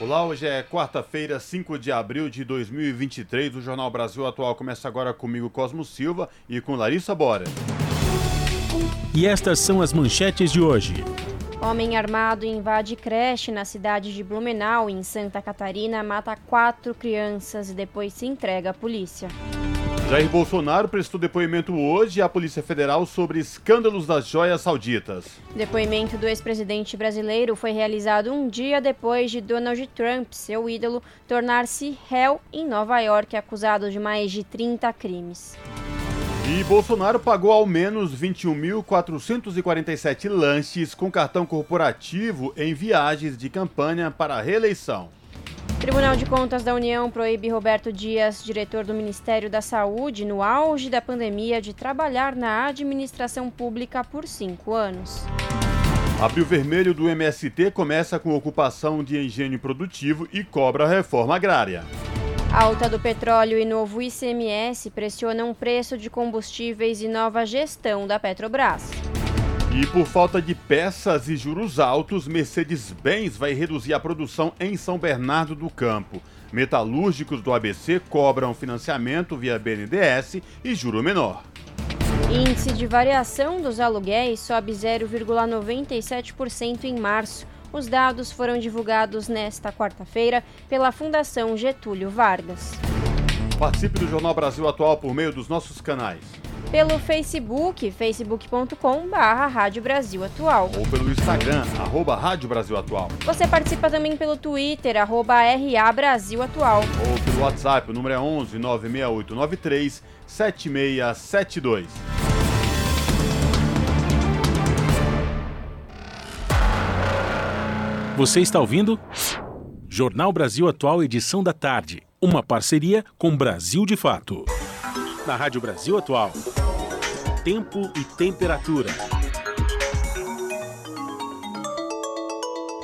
Olá, hoje é quarta-feira, 5 de abril de 2023. O Jornal Brasil Atual começa agora comigo, Cosmo Silva, e com Larissa Bora. E estas são as manchetes de hoje. Homem armado invade creche na cidade de Blumenau, em Santa Catarina, mata quatro crianças e depois se entrega à polícia. Jair Bolsonaro prestou depoimento hoje à Polícia Federal sobre escândalos das joias sauditas. Depoimento do ex-presidente brasileiro foi realizado um dia depois de Donald Trump, seu ídolo, tornar-se réu em Nova York, acusado de mais de 30 crimes. E Bolsonaro pagou ao menos 21.447 lanches com cartão corporativo em viagens de campanha para a reeleição. Tribunal de Contas da União proíbe Roberto Dias, diretor do Ministério da Saúde, no auge da pandemia, de trabalhar na administração pública por cinco anos. Abril Vermelho do MST começa com ocupação de engenho produtivo e cobra reforma agrária. Alta do petróleo e novo ICMS pressionam preço de combustíveis e nova gestão da Petrobras. E por falta de peças e juros altos, Mercedes-Benz vai reduzir a produção em São Bernardo do Campo. Metalúrgicos do ABC cobram financiamento via BNDES e juro menor. Índice de variação dos aluguéis sobe 0,97% em março. Os dados foram divulgados nesta quarta-feira pela Fundação Getúlio Vargas. Participe do Jornal Brasil Atual por meio dos nossos canais pelo Facebook, facebook.com barra Rádio Brasil Atual. Ou pelo Instagram, arroba Rádio Brasil Atual. Você participa também pelo Twitter, arroba RA Brasil Atual. Ou pelo WhatsApp, o número é 11 96893 7672. Você está ouvindo? Jornal Brasil Atual, edição da tarde. Uma parceria com Brasil de Fato na Rádio Brasil Atual. Tempo e temperatura.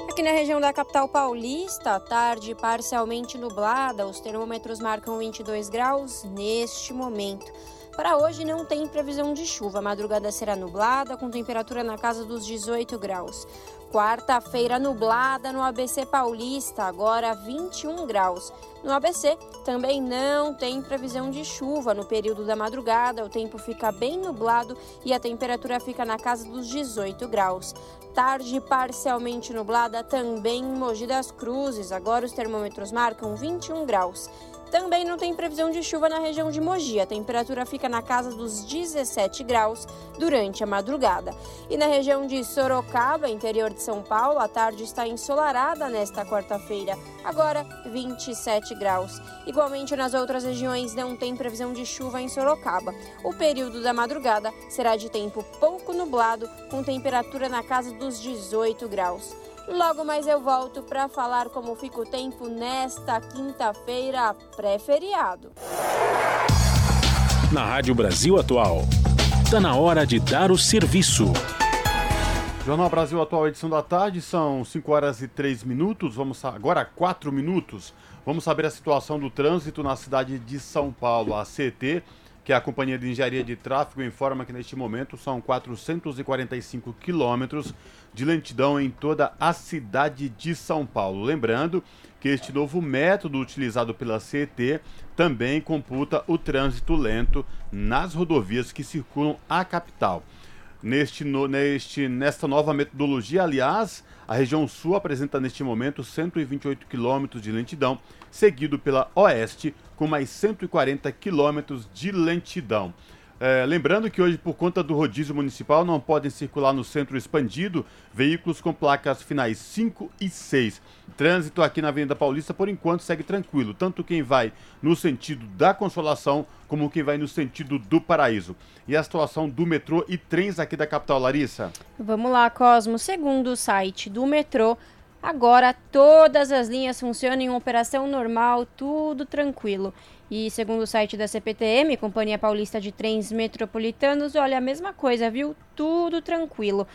Aqui na região da capital paulista, tarde parcialmente nublada, os termômetros marcam 22 graus neste momento. Para hoje não tem previsão de chuva. A madrugada será nublada, com temperatura na casa dos 18 graus. Quarta-feira nublada no ABC Paulista, agora 21 graus. No ABC também não tem previsão de chuva no período da madrugada, o tempo fica bem nublado e a temperatura fica na casa dos 18 graus. Tarde parcialmente nublada também em Mogi das Cruzes, agora os termômetros marcam 21 graus. Também não tem previsão de chuva na região de Mogi. A temperatura fica na casa dos 17 graus durante a madrugada. E na região de Sorocaba, interior de São Paulo, a tarde está ensolarada nesta quarta-feira, agora 27 graus. Igualmente nas outras regiões não tem previsão de chuva em Sorocaba. O período da madrugada será de tempo pouco nublado, com temperatura na casa dos 18 graus. Logo mais eu volto para falar como fica o tempo nesta quinta-feira pré-feriado. Na Rádio Brasil Atual, está na hora de dar o serviço. Jornal Brasil Atual, edição da tarde, são 5 horas e 3 minutos. Vamos agora 4 minutos. Vamos saber a situação do trânsito na cidade de São Paulo. A CT que a Companhia de Engenharia de Tráfego informa que neste momento são 445 quilômetros de lentidão em toda a cidade de São Paulo. Lembrando que este novo método utilizado pela CET também computa o trânsito lento nas rodovias que circulam a capital. Neste, no, neste, nesta nova metodologia, aliás, a região sul apresenta neste momento 128 quilômetros de lentidão, seguido pela oeste com mais 140 quilômetros de lentidão. É, lembrando que hoje, por conta do rodízio municipal, não podem circular no centro expandido veículos com placas finais 5 e 6. Trânsito aqui na Avenida Paulista, por enquanto, segue tranquilo, tanto quem vai no sentido da Consolação, como quem vai no sentido do Paraíso. E a situação do metrô e trens aqui da capital, Larissa? Vamos lá, Cosmo. Segundo o site do metrô, Agora todas as linhas funcionam em operação normal, tudo tranquilo. E segundo o site da CPTM, Companhia Paulista de Trens Metropolitanos, olha a mesma coisa, viu? Tudo tranquilo.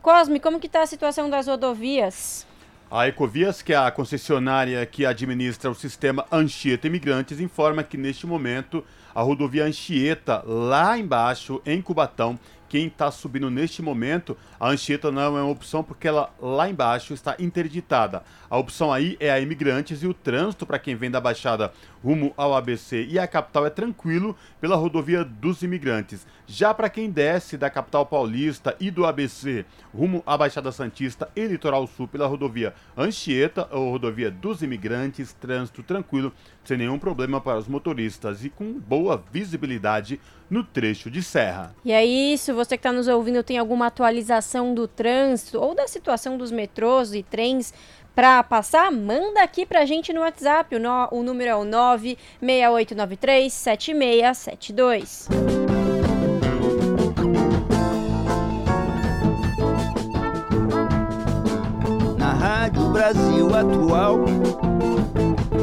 Cosme, como que está a situação das rodovias? A Ecovias, que é a concessionária que administra o sistema Anchieta Imigrantes, informa que neste momento a rodovia Anchieta, lá embaixo, em Cubatão, quem está subindo neste momento, a Anchieta não é uma opção porque ela lá embaixo está interditada. A opção aí é a Imigrantes e o trânsito para quem vem da Baixada rumo ao ABC e a capital é tranquilo pela rodovia dos Imigrantes. Já para quem desce da capital paulista e do ABC rumo à Baixada Santista e Litoral Sul pela rodovia Anchieta ou rodovia dos Imigrantes, trânsito tranquilo, sem nenhum problema para os motoristas e com boa visibilidade no trecho de serra. E é isso, você que está nos ouvindo tem alguma atualização do trânsito ou da situação dos metrôs e trens para passar, manda aqui para a gente no WhatsApp. O, no, o número é o 96893 7672. Na Rádio Brasil Atual,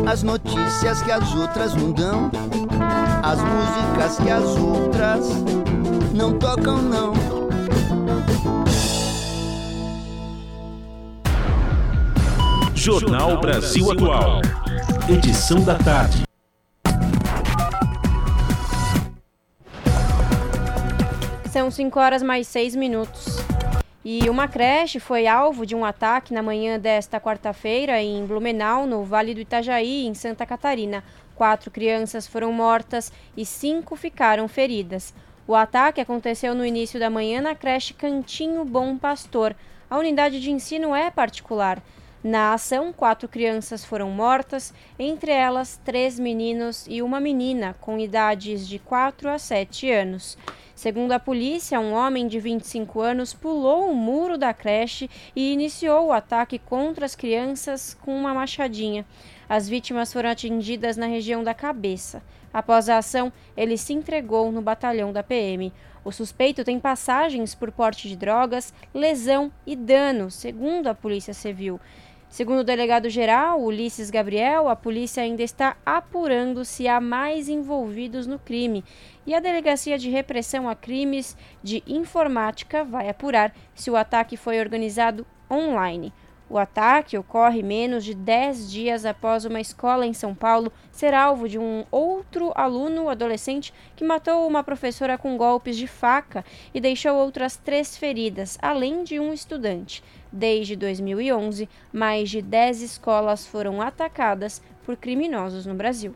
as notícias que as outras não dão as músicas que as outras não tocam não. Jornal Brasil Atual. Edição da tarde. São 5 horas mais 6 minutos. E uma creche foi alvo de um ataque na manhã desta quarta-feira em Blumenau, no Vale do Itajaí, em Santa Catarina. Quatro crianças foram mortas e cinco ficaram feridas. O ataque aconteceu no início da manhã na creche Cantinho Bom Pastor. A unidade de ensino é particular. Na ação, quatro crianças foram mortas, entre elas três meninos e uma menina, com idades de 4 a 7 anos. Segundo a polícia, um homem de 25 anos pulou o muro da creche e iniciou o ataque contra as crianças com uma machadinha. As vítimas foram atingidas na região da cabeça. Após a ação, ele se entregou no batalhão da PM. O suspeito tem passagens por porte de drogas, lesão e dano, segundo a Polícia Civil. Segundo o delegado-geral Ulisses Gabriel, a polícia ainda está apurando se há mais envolvidos no crime e a Delegacia de Repressão a Crimes de Informática vai apurar se o ataque foi organizado online. O ataque ocorre menos de 10 dias após uma escola em São Paulo ser alvo de um outro aluno adolescente que matou uma professora com golpes de faca e deixou outras três feridas, além de um estudante. Desde 2011, mais de 10 escolas foram atacadas por criminosos no Brasil.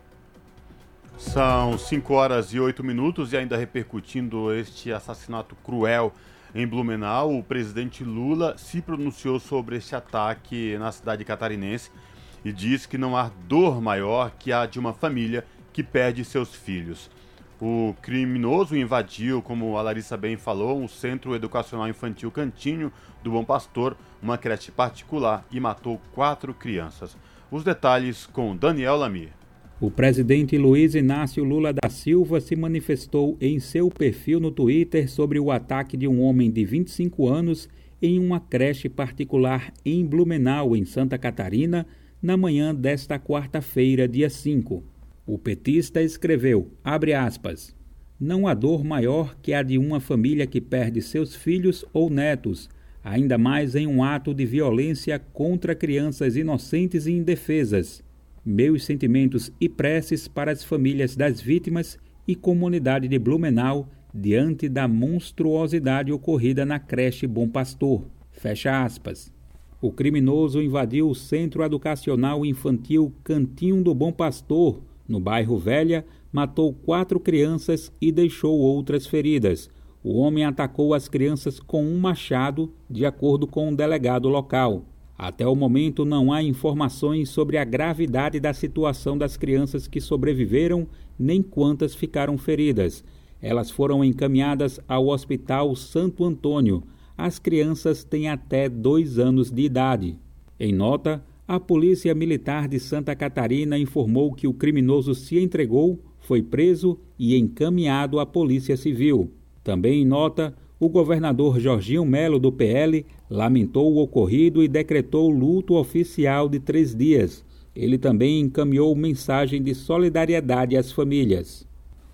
São 5 horas e 8 minutos e ainda repercutindo este assassinato cruel em Blumenau, o presidente Lula se pronunciou sobre este ataque na cidade catarinense e disse que não há dor maior que a de uma família que perde seus filhos. O criminoso invadiu, como a Larissa bem falou, um centro educacional infantil Cantinho do Bom Pastor, uma creche particular, e matou quatro crianças. Os detalhes com Daniel Lamir. O presidente Luiz Inácio Lula da Silva se manifestou em seu perfil no Twitter sobre o ataque de um homem de 25 anos em uma creche particular em Blumenau, em Santa Catarina, na manhã desta quarta-feira, dia 5. O petista escreveu, abre aspas, não há dor maior que a de uma família que perde seus filhos ou netos, ainda mais em um ato de violência contra crianças inocentes e indefesas meus sentimentos e preces para as famílias das vítimas e comunidade de Blumenau diante da monstruosidade ocorrida na creche Bom Pastor. Fecha aspas. O criminoso invadiu o Centro Educacional Infantil Cantinho do Bom Pastor, no bairro Velha, matou quatro crianças e deixou outras feridas. O homem atacou as crianças com um machado, de acordo com um delegado local. Até o momento, não há informações sobre a gravidade da situação das crianças que sobreviveram, nem quantas ficaram feridas. Elas foram encaminhadas ao Hospital Santo Antônio. As crianças têm até dois anos de idade. Em nota, a Polícia Militar de Santa Catarina informou que o criminoso se entregou, foi preso e encaminhado à Polícia Civil. Também em nota, o governador Jorginho Melo, do PL, lamentou o ocorrido e decretou luto oficial de três dias. Ele também encaminhou mensagem de solidariedade às famílias.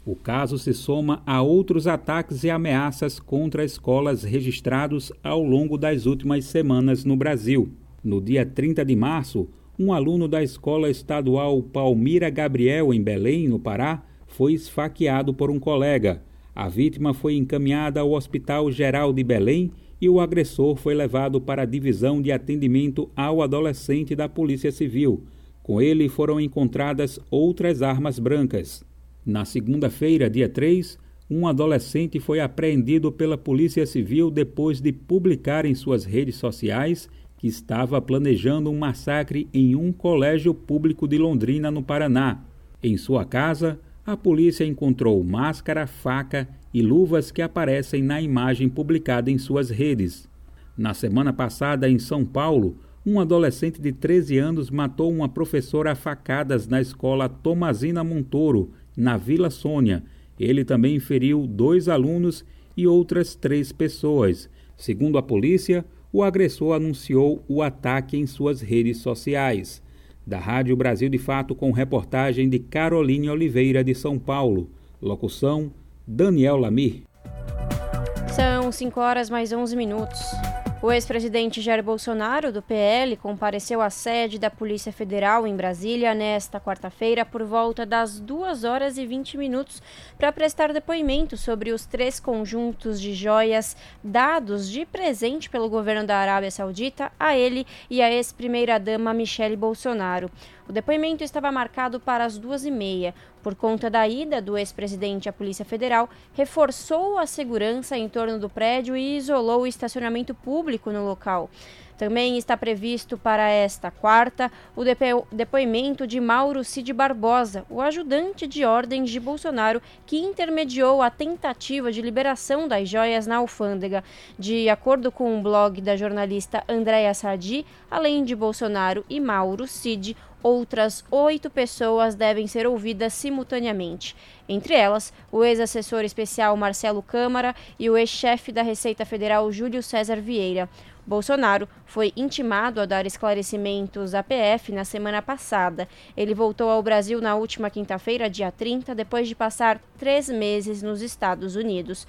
O caso se soma a outros ataques e ameaças contra escolas registrados ao longo das últimas semanas no Brasil. No dia 30 de março, um aluno da escola estadual Palmira Gabriel, em Belém, no Pará, foi esfaqueado por um colega. A vítima foi encaminhada ao Hospital Geral de Belém e o agressor foi levado para a divisão de atendimento ao adolescente da Polícia Civil. Com ele foram encontradas outras armas brancas. Na segunda-feira, dia 3, um adolescente foi apreendido pela Polícia Civil depois de publicar em suas redes sociais que estava planejando um massacre em um colégio público de Londrina, no Paraná. Em sua casa, a polícia encontrou máscara, faca e luvas que aparecem na imagem publicada em suas redes. Na semana passada, em São Paulo, um adolescente de 13 anos matou uma professora a facadas na escola Tomazina Montoro, na Vila Sônia. Ele também feriu dois alunos e outras três pessoas. Segundo a polícia, o agressor anunciou o ataque em suas redes sociais da Rádio Brasil de Fato com reportagem de Caroline Oliveira de São Paulo. Locução Daniel Lamir. São 5 horas mais 11 minutos. O ex-presidente Jair Bolsonaro, do PL, compareceu à sede da Polícia Federal em Brasília nesta quarta-feira por volta das 2 horas e 20 minutos para prestar depoimento sobre os três conjuntos de joias dados de presente pelo governo da Arábia Saudita a ele e a ex-primeira-dama Michele Bolsonaro. O depoimento estava marcado para as duas e meia. Por conta da ida do ex-presidente à Polícia Federal, reforçou a segurança em torno do prédio e isolou o estacionamento público no local. Também está previsto para esta quarta o depo depoimento de Mauro Cid Barbosa, o ajudante de ordens de Bolsonaro, que intermediou a tentativa de liberação das joias na alfândega. De acordo com o um blog da jornalista Andréa Sadi, além de Bolsonaro e Mauro Cid, outras oito pessoas devem ser ouvidas simultaneamente. Entre elas, o ex-assessor especial Marcelo Câmara e o ex-chefe da Receita Federal Júlio César Vieira. Bolsonaro foi intimado a dar esclarecimentos à PF na semana passada. Ele voltou ao Brasil na última quinta-feira, dia 30, depois de passar três meses nos Estados Unidos.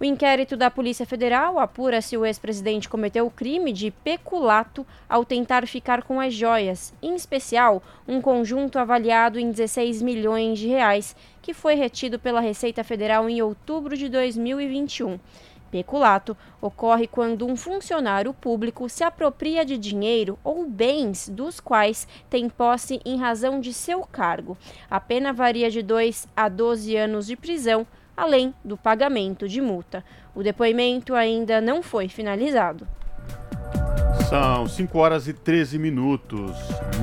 O inquérito da Polícia Federal apura se o ex-presidente cometeu o crime de peculato ao tentar ficar com as joias, em especial um conjunto avaliado em 16 milhões de reais, que foi retido pela Receita Federal em outubro de 2021. Peculato ocorre quando um funcionário público se apropria de dinheiro ou bens dos quais tem posse em razão de seu cargo. A pena varia de 2 a 12 anos de prisão além do pagamento de multa. O depoimento ainda não foi finalizado. São 5 horas e 13 minutos.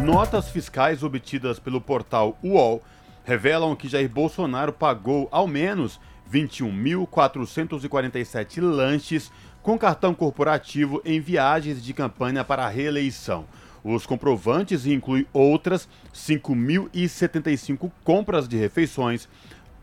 Notas fiscais obtidas pelo portal UOL revelam que Jair Bolsonaro pagou ao menos 21.447 lanches com cartão corporativo em viagens de campanha para a reeleição. Os comprovantes incluem outras 5.075 compras de refeições,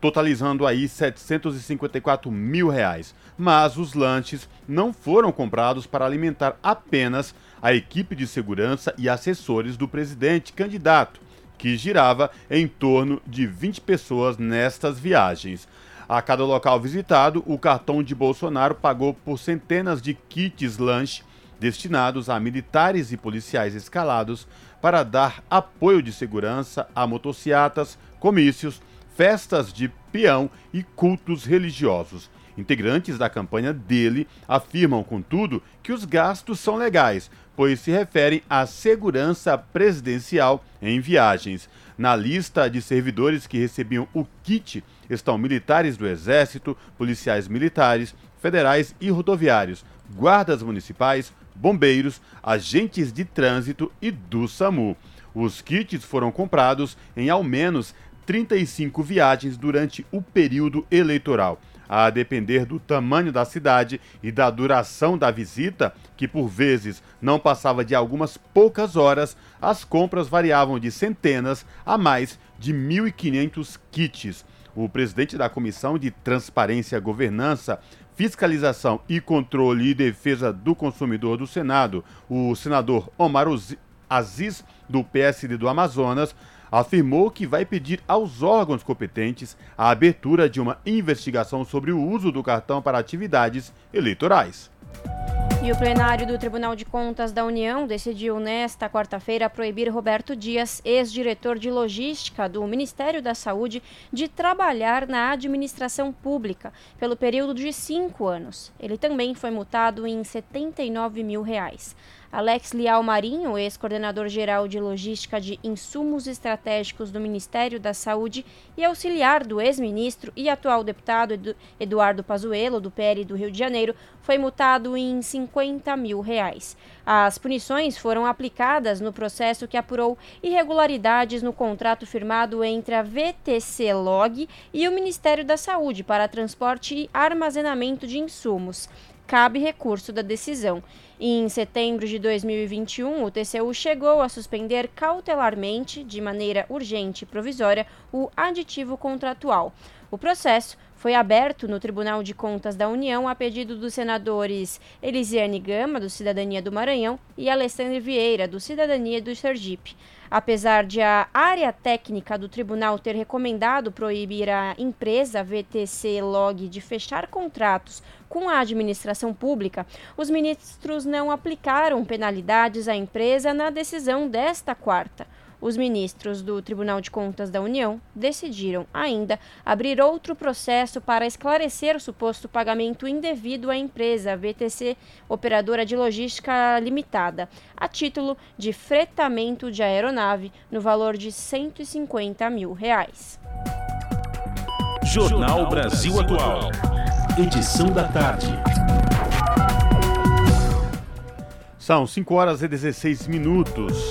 totalizando aí 754 mil reais. Mas os lanches não foram comprados para alimentar apenas a equipe de segurança e assessores do presidente candidato, que girava em torno de 20 pessoas nestas viagens. A cada local visitado, o cartão de Bolsonaro pagou por centenas de kits lanche destinados a militares e policiais escalados para dar apoio de segurança a motocicletas, comícios, festas de peão e cultos religiosos. Integrantes da campanha dele afirmam, contudo, que os gastos são legais, pois se referem à segurança presidencial em viagens. Na lista de servidores que recebiam o kit estão militares do Exército, policiais militares, federais e rodoviários, guardas municipais, bombeiros, agentes de trânsito e do SAMU. Os kits foram comprados em ao menos 35 viagens durante o período eleitoral. A depender do tamanho da cidade e da duração da visita, que por vezes não passava de algumas poucas horas, as compras variavam de centenas a mais de 1.500 kits. O presidente da Comissão de Transparência, Governança, Fiscalização e Controle e Defesa do Consumidor do Senado, o senador Omar Aziz, do PSD do Amazonas, afirmou que vai pedir aos órgãos competentes a abertura de uma investigação sobre o uso do cartão para atividades eleitorais. E o plenário do Tribunal de Contas da União decidiu nesta quarta-feira proibir Roberto Dias, ex-diretor de logística do Ministério da Saúde, de trabalhar na administração pública pelo período de cinco anos. Ele também foi multado em 79 mil reais. Alex Lial Marinho, ex-coordenador geral de logística de insumos estratégicos do Ministério da Saúde e auxiliar do ex-ministro e atual deputado Eduardo Pazuello, do PL do Rio de Janeiro, foi multado em 50 mil reais. As punições foram aplicadas no processo que apurou irregularidades no contrato firmado entre a VTC Log e o Ministério da Saúde para transporte e armazenamento de insumos cabe recurso da decisão. Em setembro de 2021, o TCU chegou a suspender cautelarmente, de maneira urgente e provisória, o aditivo contratual. O processo foi aberto no Tribunal de Contas da União a pedido dos senadores Elisiane Gama, do Cidadania do Maranhão, e Alessandro Vieira, do Cidadania do Sergipe. Apesar de a área técnica do tribunal ter recomendado proibir a empresa VTC Log de fechar contratos com a administração pública, os ministros não aplicaram penalidades à empresa na decisão desta quarta. Os ministros do Tribunal de Contas da União decidiram ainda abrir outro processo para esclarecer o suposto pagamento indevido à empresa VTC, operadora de logística limitada, a título de fretamento de aeronave no valor de 150 mil reais. Jornal Brasil Atual. Edição da tarde. São 5 horas e 16 minutos.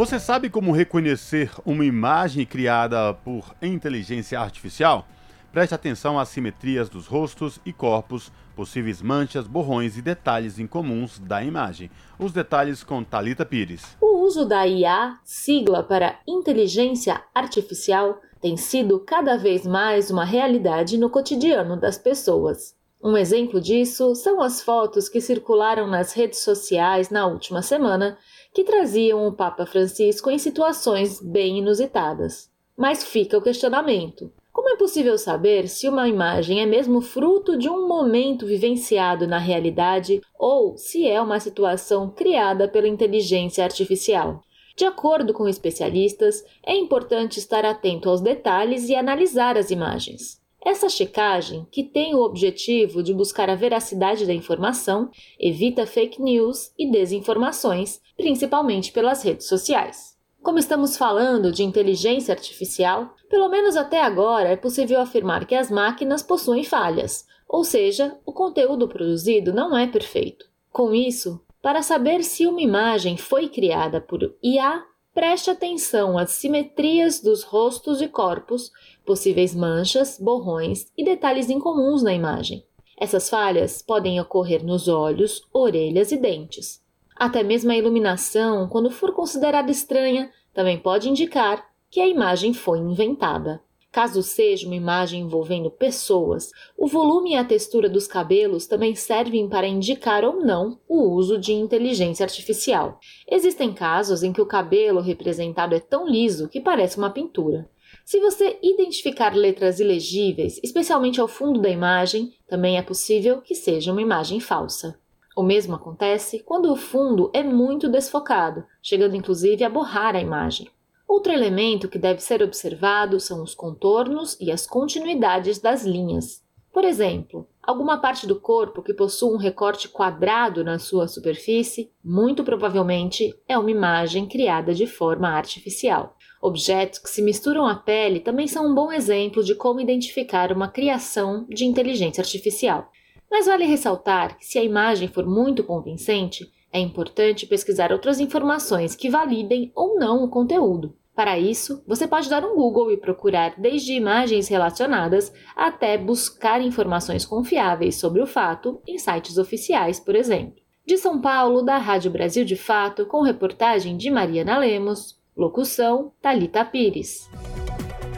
Você sabe como reconhecer uma imagem criada por inteligência artificial? Preste atenção às simetrias dos rostos e corpos, possíveis manchas, borrões e detalhes incomuns da imagem. Os detalhes com Talita Pires. O uso da IA, sigla para inteligência artificial, tem sido cada vez mais uma realidade no cotidiano das pessoas. Um exemplo disso são as fotos que circularam nas redes sociais na última semana que traziam o Papa Francisco em situações bem inusitadas. Mas fica o questionamento: como é possível saber se uma imagem é mesmo fruto de um momento vivenciado na realidade ou se é uma situação criada pela inteligência artificial? De acordo com especialistas, é importante estar atento aos detalhes e analisar as imagens. Essa checagem, que tem o objetivo de buscar a veracidade da informação, evita fake news e desinformações, principalmente pelas redes sociais. Como estamos falando de inteligência artificial, pelo menos até agora é possível afirmar que as máquinas possuem falhas, ou seja, o conteúdo produzido não é perfeito. Com isso, para saber se uma imagem foi criada por IA, Preste atenção às simetrias dos rostos e corpos, possíveis manchas, borrões e detalhes incomuns na imagem. Essas falhas podem ocorrer nos olhos, orelhas e dentes. Até mesmo a iluminação, quando for considerada estranha, também pode indicar que a imagem foi inventada. Caso seja uma imagem envolvendo pessoas, o volume e a textura dos cabelos também servem para indicar ou não o uso de inteligência artificial. Existem casos em que o cabelo representado é tão liso que parece uma pintura. Se você identificar letras ilegíveis, especialmente ao fundo da imagem, também é possível que seja uma imagem falsa. O mesmo acontece quando o fundo é muito desfocado, chegando inclusive a borrar a imagem. Outro elemento que deve ser observado são os contornos e as continuidades das linhas. Por exemplo, alguma parte do corpo que possua um recorte quadrado na sua superfície, muito provavelmente é uma imagem criada de forma artificial. Objetos que se misturam à pele também são um bom exemplo de como identificar uma criação de inteligência artificial. Mas vale ressaltar que, se a imagem for muito convincente, é importante pesquisar outras informações que validem ou não o conteúdo. Para isso, você pode dar um Google e procurar desde imagens relacionadas até buscar informações confiáveis sobre o fato em sites oficiais, por exemplo. De São Paulo, da Rádio Brasil de Fato, com reportagem de Mariana Lemos, locução Talita Pires.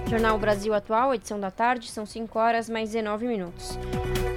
Jornal Brasil Atual, edição da tarde, são 5 horas mais 19 minutos.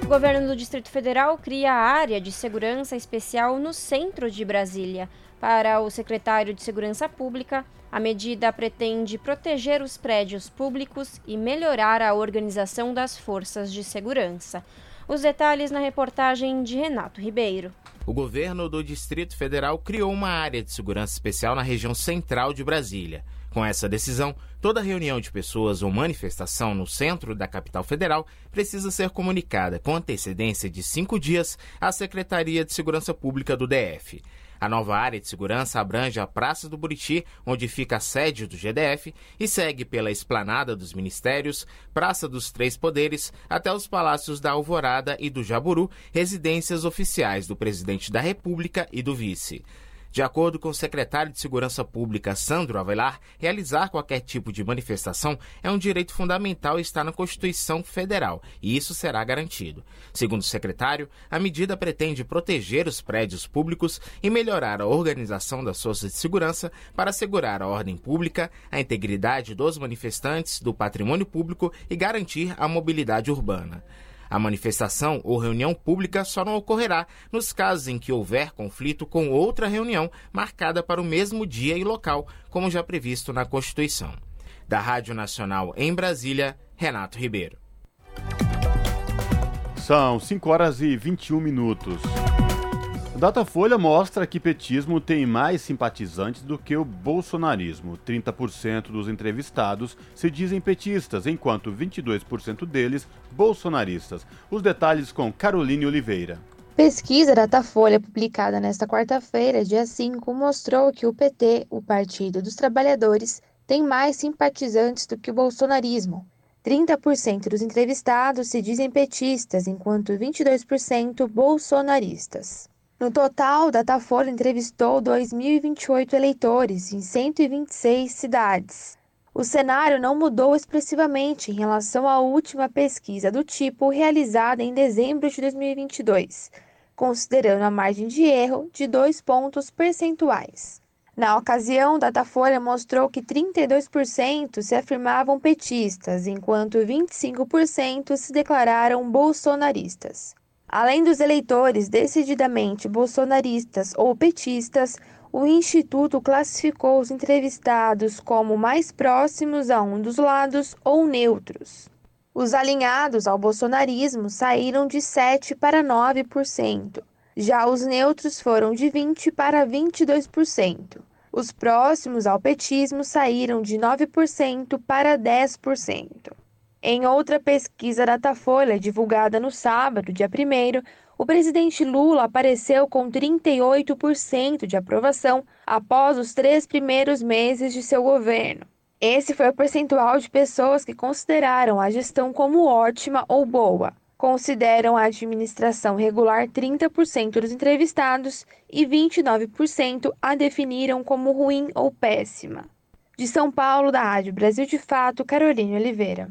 O governo do Distrito Federal cria a área de segurança especial no centro de Brasília. Para o secretário de Segurança Pública, a medida pretende proteger os prédios públicos e melhorar a organização das forças de segurança. Os detalhes na reportagem de Renato Ribeiro. O governo do Distrito Federal criou uma área de segurança especial na região central de Brasília. Com essa decisão, toda reunião de pessoas ou manifestação no centro da capital federal precisa ser comunicada com antecedência de cinco dias à Secretaria de Segurança Pública do DF. A nova área de segurança abrange a Praça do Buriti, onde fica a sede do GDF, e segue pela Esplanada dos Ministérios, Praça dos Três Poderes, até os Palácios da Alvorada e do Jaburu, residências oficiais do Presidente da República e do Vice. De acordo com o secretário de Segurança Pública, Sandro Avelar, realizar qualquer tipo de manifestação é um direito fundamental e está na Constituição Federal, e isso será garantido. Segundo o secretário, a medida pretende proteger os prédios públicos e melhorar a organização das forças de segurança para assegurar a ordem pública, a integridade dos manifestantes, do patrimônio público e garantir a mobilidade urbana. A manifestação ou reunião pública só não ocorrerá nos casos em que houver conflito com outra reunião marcada para o mesmo dia e local, como já previsto na Constituição. Da Rádio Nacional em Brasília, Renato Ribeiro. São 5 horas e 21 minutos. Datafolha mostra que petismo tem mais simpatizantes do que o bolsonarismo. 30% dos entrevistados se dizem petistas, enquanto 22% deles bolsonaristas. Os detalhes com Caroline Oliveira. Pesquisa Datafolha publicada nesta quarta-feira, dia 5, mostrou que o PT, o Partido dos Trabalhadores, tem mais simpatizantes do que o bolsonarismo. 30% dos entrevistados se dizem petistas, enquanto 22% bolsonaristas. No total, Datafolha entrevistou 2.028 eleitores em 126 cidades. O cenário não mudou expressivamente em relação à última pesquisa do tipo realizada em dezembro de 2022, considerando a margem de erro de dois pontos percentuais. Na ocasião, Datafolha mostrou que 32% se afirmavam petistas, enquanto 25% se declararam bolsonaristas. Além dos eleitores decididamente bolsonaristas ou petistas, o Instituto classificou os entrevistados como mais próximos a um dos lados ou neutros. Os alinhados ao bolsonarismo saíram de 7 para 9%. Já os neutros foram de 20 para 22%. Os próximos ao petismo saíram de 9% para 10%. Em outra pesquisa Datafolha, divulgada no sábado, dia 1, o presidente Lula apareceu com 38% de aprovação após os três primeiros meses de seu governo. Esse foi o percentual de pessoas que consideraram a gestão como ótima ou boa. Consideram a administração regular 30% dos entrevistados e 29% a definiram como ruim ou péssima. De São Paulo, da Rádio Brasil de Fato, Carolina Oliveira.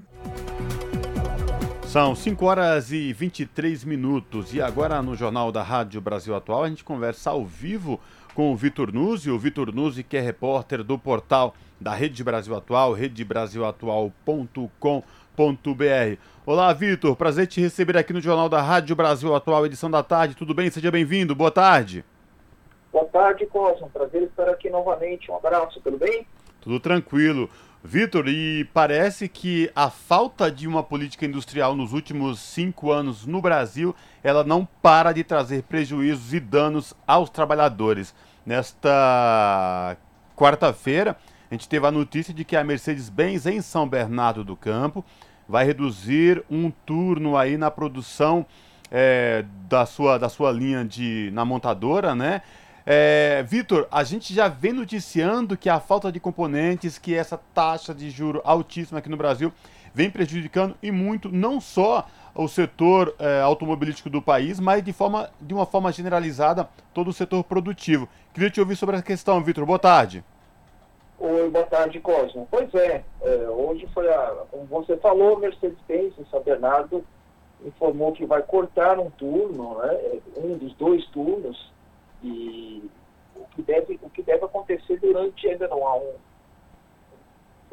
São 5 horas e 23 minutos e agora no Jornal da Rádio Brasil Atual a gente conversa ao vivo com o Vitor Nuzzi, o Vitor Nuzzi que é repórter do portal da Rede Brasil Atual, redebrasilatual.com.br. Olá, Vitor, prazer te receber aqui no Jornal da Rádio Brasil Atual, edição da tarde. Tudo bem? Seja bem-vindo. Boa tarde. Boa tarde, Cosmo. Prazer estar aqui novamente. Um abraço, tudo bem? Tudo tranquilo. Vitor, e parece que a falta de uma política industrial nos últimos cinco anos no Brasil, ela não para de trazer prejuízos e danos aos trabalhadores. Nesta quarta-feira, a gente teve a notícia de que a Mercedes-Benz em São Bernardo do Campo vai reduzir um turno aí na produção é, da, sua, da sua linha de na montadora, né? É, Vitor, a gente já vem noticiando que a falta de componentes, que essa taxa de juro altíssima aqui no Brasil vem prejudicando e muito não só o setor é, automobilístico do país, mas de, forma, de uma forma generalizada todo o setor produtivo. Queria te ouvir sobre essa questão, Vitor. Boa tarde. Oi, boa tarde, Cosmo. Pois é, é hoje foi a, como você falou, Mercedes-Benz em São Bernardo informou que vai cortar um turno, né, um dos dois turnos, e o que deve, o que deve acontecer durante, ainda não há um,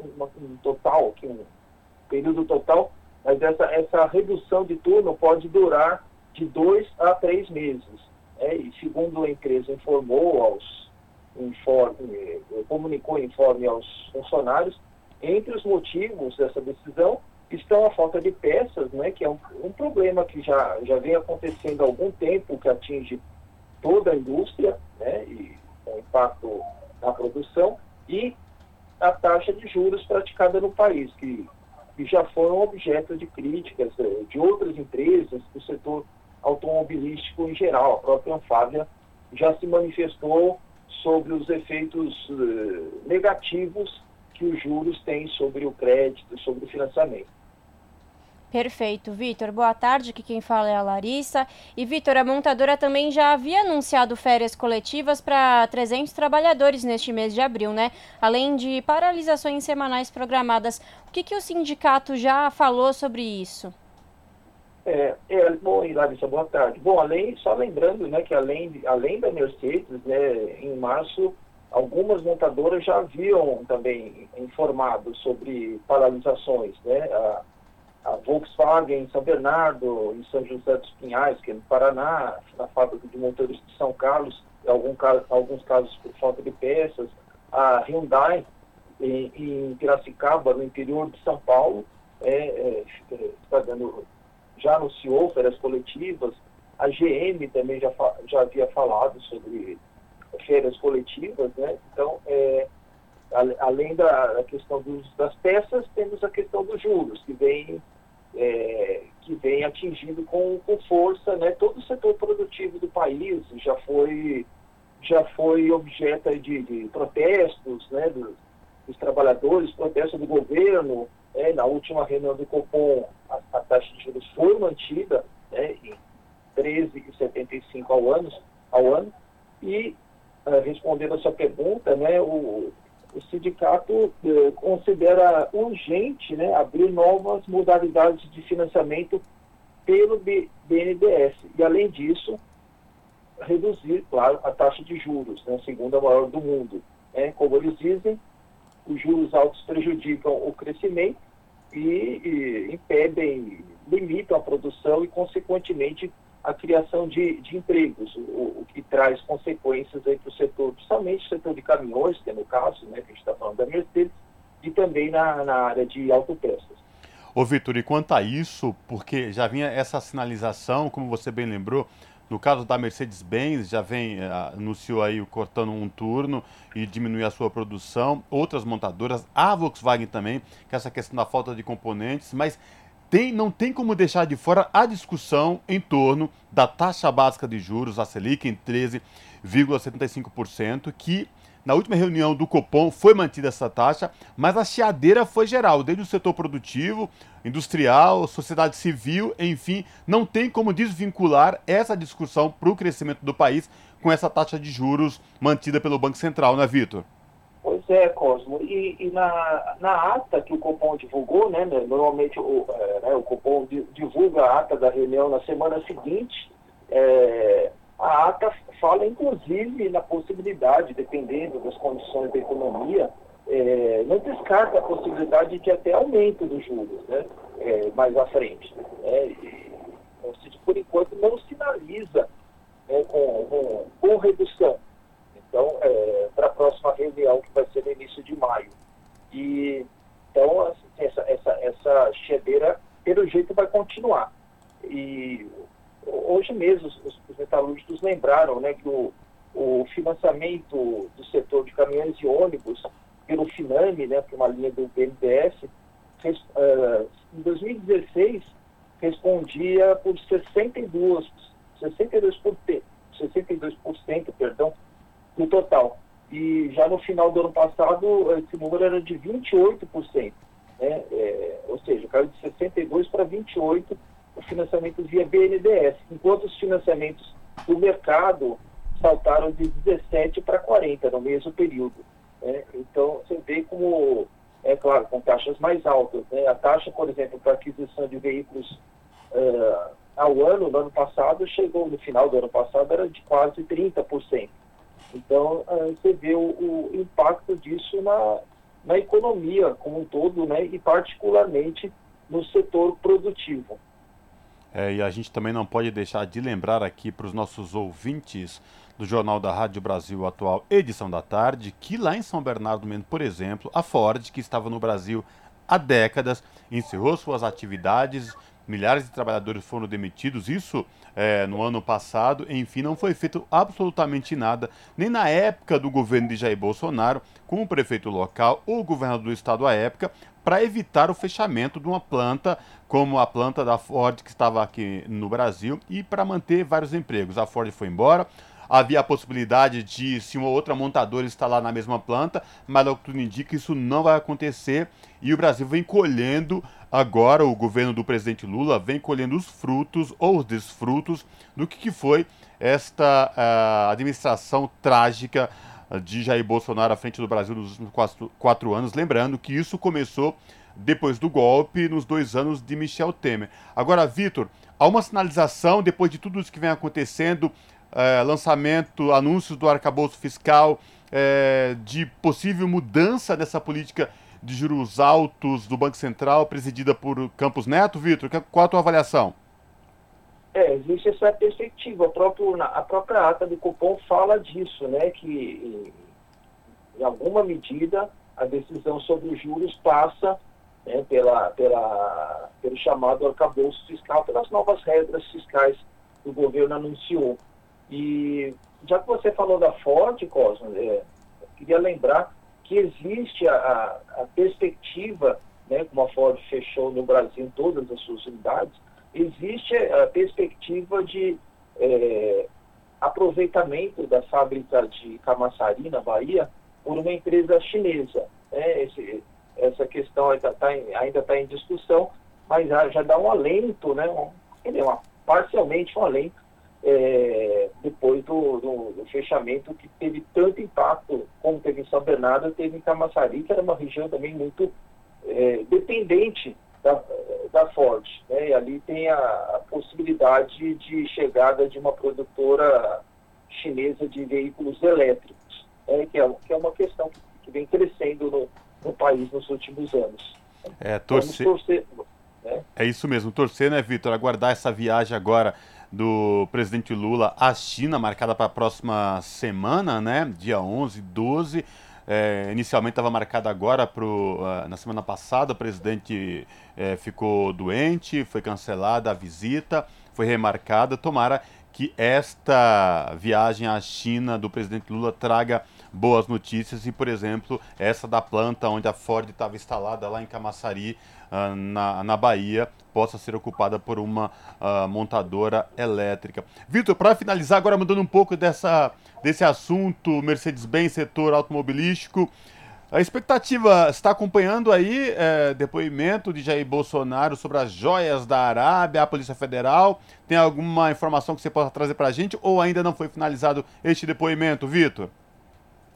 um, um total, um, período total, mas essa, essa redução de turno pode durar de dois a três meses. Né? E segundo a empresa informou aos informe, comunicou informe aos funcionários, entre os motivos dessa decisão estão a falta de peças, né, que é um, um problema que já, já vem acontecendo há algum tempo, que atinge toda a indústria, né, e com impacto na produção, e a taxa de juros praticada no país, que, que já foram objeto de críticas eh, de outras empresas do setor automobilístico em geral. A própria Anfávia já se manifestou sobre os efeitos uh, negativos que os juros têm sobre o crédito, sobre o financiamento. Perfeito, Vitor. Boa tarde, aqui quem fala é a Larissa. E, Vitor, a montadora também já havia anunciado férias coletivas para 300 trabalhadores neste mês de abril, né? Além de paralisações semanais programadas. O que, que o sindicato já falou sobre isso? É, é, bom, Larissa, boa tarde. Bom, além, só lembrando, né, que além, além da Mercedes, né, em março, algumas montadoras já haviam também informado sobre paralisações, né, a, a Volkswagen em São Bernardo, em São José dos Pinhais, que é no Paraná, na fábrica de motores de São Carlos, em algum caso, alguns casos por falta de peças, a Hyundai em, em Piracicaba, no interior de São Paulo, é, é, está dando já anunciou férias coletivas, a GM também já, já havia falado sobre férias coletivas, né? Então, é, além da, da questão dos, das peças, temos a questão dos juros, que vem, é, que vem atingindo com, com força né, todo o setor produtivo do país, já foi, já foi objeto de, de protestos né, dos, dos trabalhadores, protestos do governo, é, na última reunião do Copom, a, a, taxa de juros foi mantida né, em 13,75 ao ano, ao ano. E, uh, respondendo a sua pergunta, né, o, o sindicato uh, considera urgente né, abrir novas modalidades de financiamento pelo BNDES e, além disso, reduzir, claro, a taxa de juros, né, segunda maior do mundo. Né, como eles dizem, os juros altos prejudicam o crescimento e, e impedem, limitam a produção e, consequentemente, a criação de, de empregos, o, o, que traz consequências aí para o setor, principalmente o setor de caminhões, que é no caso, né, que a gente está falando da Mercedes, e também na, na área de autopeças. Ô Vitor, e quanto a isso, porque já vinha essa sinalização, como você bem lembrou, no caso da Mercedes-Benz, já vem, uh, anunciou aí cortando um turno e diminuir a sua produção. Outras montadoras, a Volkswagen também, é essa questão da falta de componentes, mas tem, não tem como deixar de fora a discussão em torno da taxa básica de juros, a Selic, em 13,75%, que na última reunião do Copom foi mantida essa taxa, mas a chiadeira foi geral, desde o setor produtivo, industrial, sociedade civil, enfim, não tem como desvincular essa discussão para o crescimento do país com essa taxa de juros mantida pelo Banco Central, né, Vitor? É, Cosmo. E, e, na, na ata que o Copom divulgou, né, né normalmente o, é, né, o Copom divulga a ata da reunião na semana seguinte, é, a ata fala, inclusive, na possibilidade, dependendo das condições da economia, é, não descarta a possibilidade de até aumento dos juros né, é, mais à frente. É, ou seja, por enquanto não sinaliza né, com, com, com, redução. Então, é, para a próxima reunião, que vai ser no início de maio. E, então, assim, essa, essa, essa chedeira, pelo jeito, vai continuar. E hoje mesmo os, os metalúrgicos lembraram né, que o, o financiamento do setor de caminhões e ônibus pelo FINAME, né, por uma linha do BNDES, fez, uh, em 2016 respondia por 62, 62%, 62% perdão, do total. E já no final do ano passado, esse número era de 28%. Né? É, ou seja, caiu de 62% para 28% o financiamento via BNDES, enquanto os financiamentos do mercado saltaram de 17 para 40 no mesmo período. Né? Então, você vê como, é claro, com taxas mais altas. Né? A taxa, por exemplo, para aquisição de veículos uh, ao ano, no ano passado, chegou, no final do ano passado, era de quase 30%. Então, uh, você vê o, o impacto disso na, na economia como um todo, né, e particularmente no setor produtivo. É, e a gente também não pode deixar de lembrar aqui para os nossos ouvintes do Jornal da Rádio Brasil Atual, edição da tarde, que lá em São Bernardo Mendes, por exemplo, a Ford, que estava no Brasil há décadas, encerrou suas atividades, milhares de trabalhadores foram demitidos, isso é, no ano passado, enfim, não foi feito absolutamente nada, nem na época do governo de Jair Bolsonaro, com o prefeito local ou o governador do estado à época, para evitar o fechamento de uma planta como a planta da Ford que estava aqui no Brasil e para manter vários empregos. A Ford foi embora, havia a possibilidade de, se uma outra montadora instalar na mesma planta, mas ao que tudo indica, isso não vai acontecer e o Brasil vem colhendo agora, o governo do presidente Lula vem colhendo os frutos ou os desfrutos do que, que foi esta uh, administração trágica de Jair Bolsonaro à frente do Brasil nos últimos quatro, quatro anos. Lembrando que isso começou depois do golpe, nos dois anos de Michel Temer. Agora, Vitor, há uma sinalização, depois de tudo isso que vem acontecendo, é, lançamento, anúncios do arcabouço fiscal, é, de possível mudança dessa política de juros altos do Banco Central, presidida por Campos Neto, Vitor? Qual a tua avaliação? É, existe essa perspectiva. Próprio, a própria ata do cupom fala disso, né? Que em alguma medida a decisão sobre os juros passa né, pela, pela, pelo chamado arcabouço fiscal, pelas novas regras fiscais que o governo anunciou. E já que você falou da Ford, Cosmo, é, queria lembrar que existe a, a, perspectiva, né, como a Ford fechou no Brasil todas as suas unidades, existe a perspectiva de é, aproveitamento da fábrica de Camaçari, na Bahia, por uma empresa chinesa. Né? Esse, essa questão ainda está ainda tá em discussão, mas já, já dá um alento, né? um, uma, parcialmente um alento é, depois do, do, do, fechamento que teve tanto impacto como teve em São Bernardo, teve em Camaçari, que era uma região também muito é, dependente da, da Ford. Né? E ali tem a, a, possibilidade de chegada de uma produtora chinesa de veículos elétricos, né? que, é, que é uma questão que, que vem crescendo no, no, país nos últimos anos. É, torcer, torcer né? é isso mesmo, torcer, né, Vitor? Aguardar essa viagem agora do presidente Lula à China, marcada para a próxima semana, né? Dia 11, 12. É, inicialmente estava marcada agora pro, uh, na semana passada, o presidente é, ficou doente, foi cancelada a visita, foi remarcada. Tomara que esta viagem à China do presidente Lula traga boas notícias e, por exemplo, essa da planta onde a Ford estava instalada lá em Camaçari, uh, na, na Bahia, possa ser ocupada por uma uh, montadora elétrica. Vitor, para finalizar, agora mudando um pouco dessa, desse assunto Mercedes-Benz, setor automobilístico, a expectativa está acompanhando aí é, depoimento de Jair Bolsonaro sobre as joias da Arábia, a Polícia Federal. Tem alguma informação que você possa trazer para a gente ou ainda não foi finalizado este depoimento, Vitor?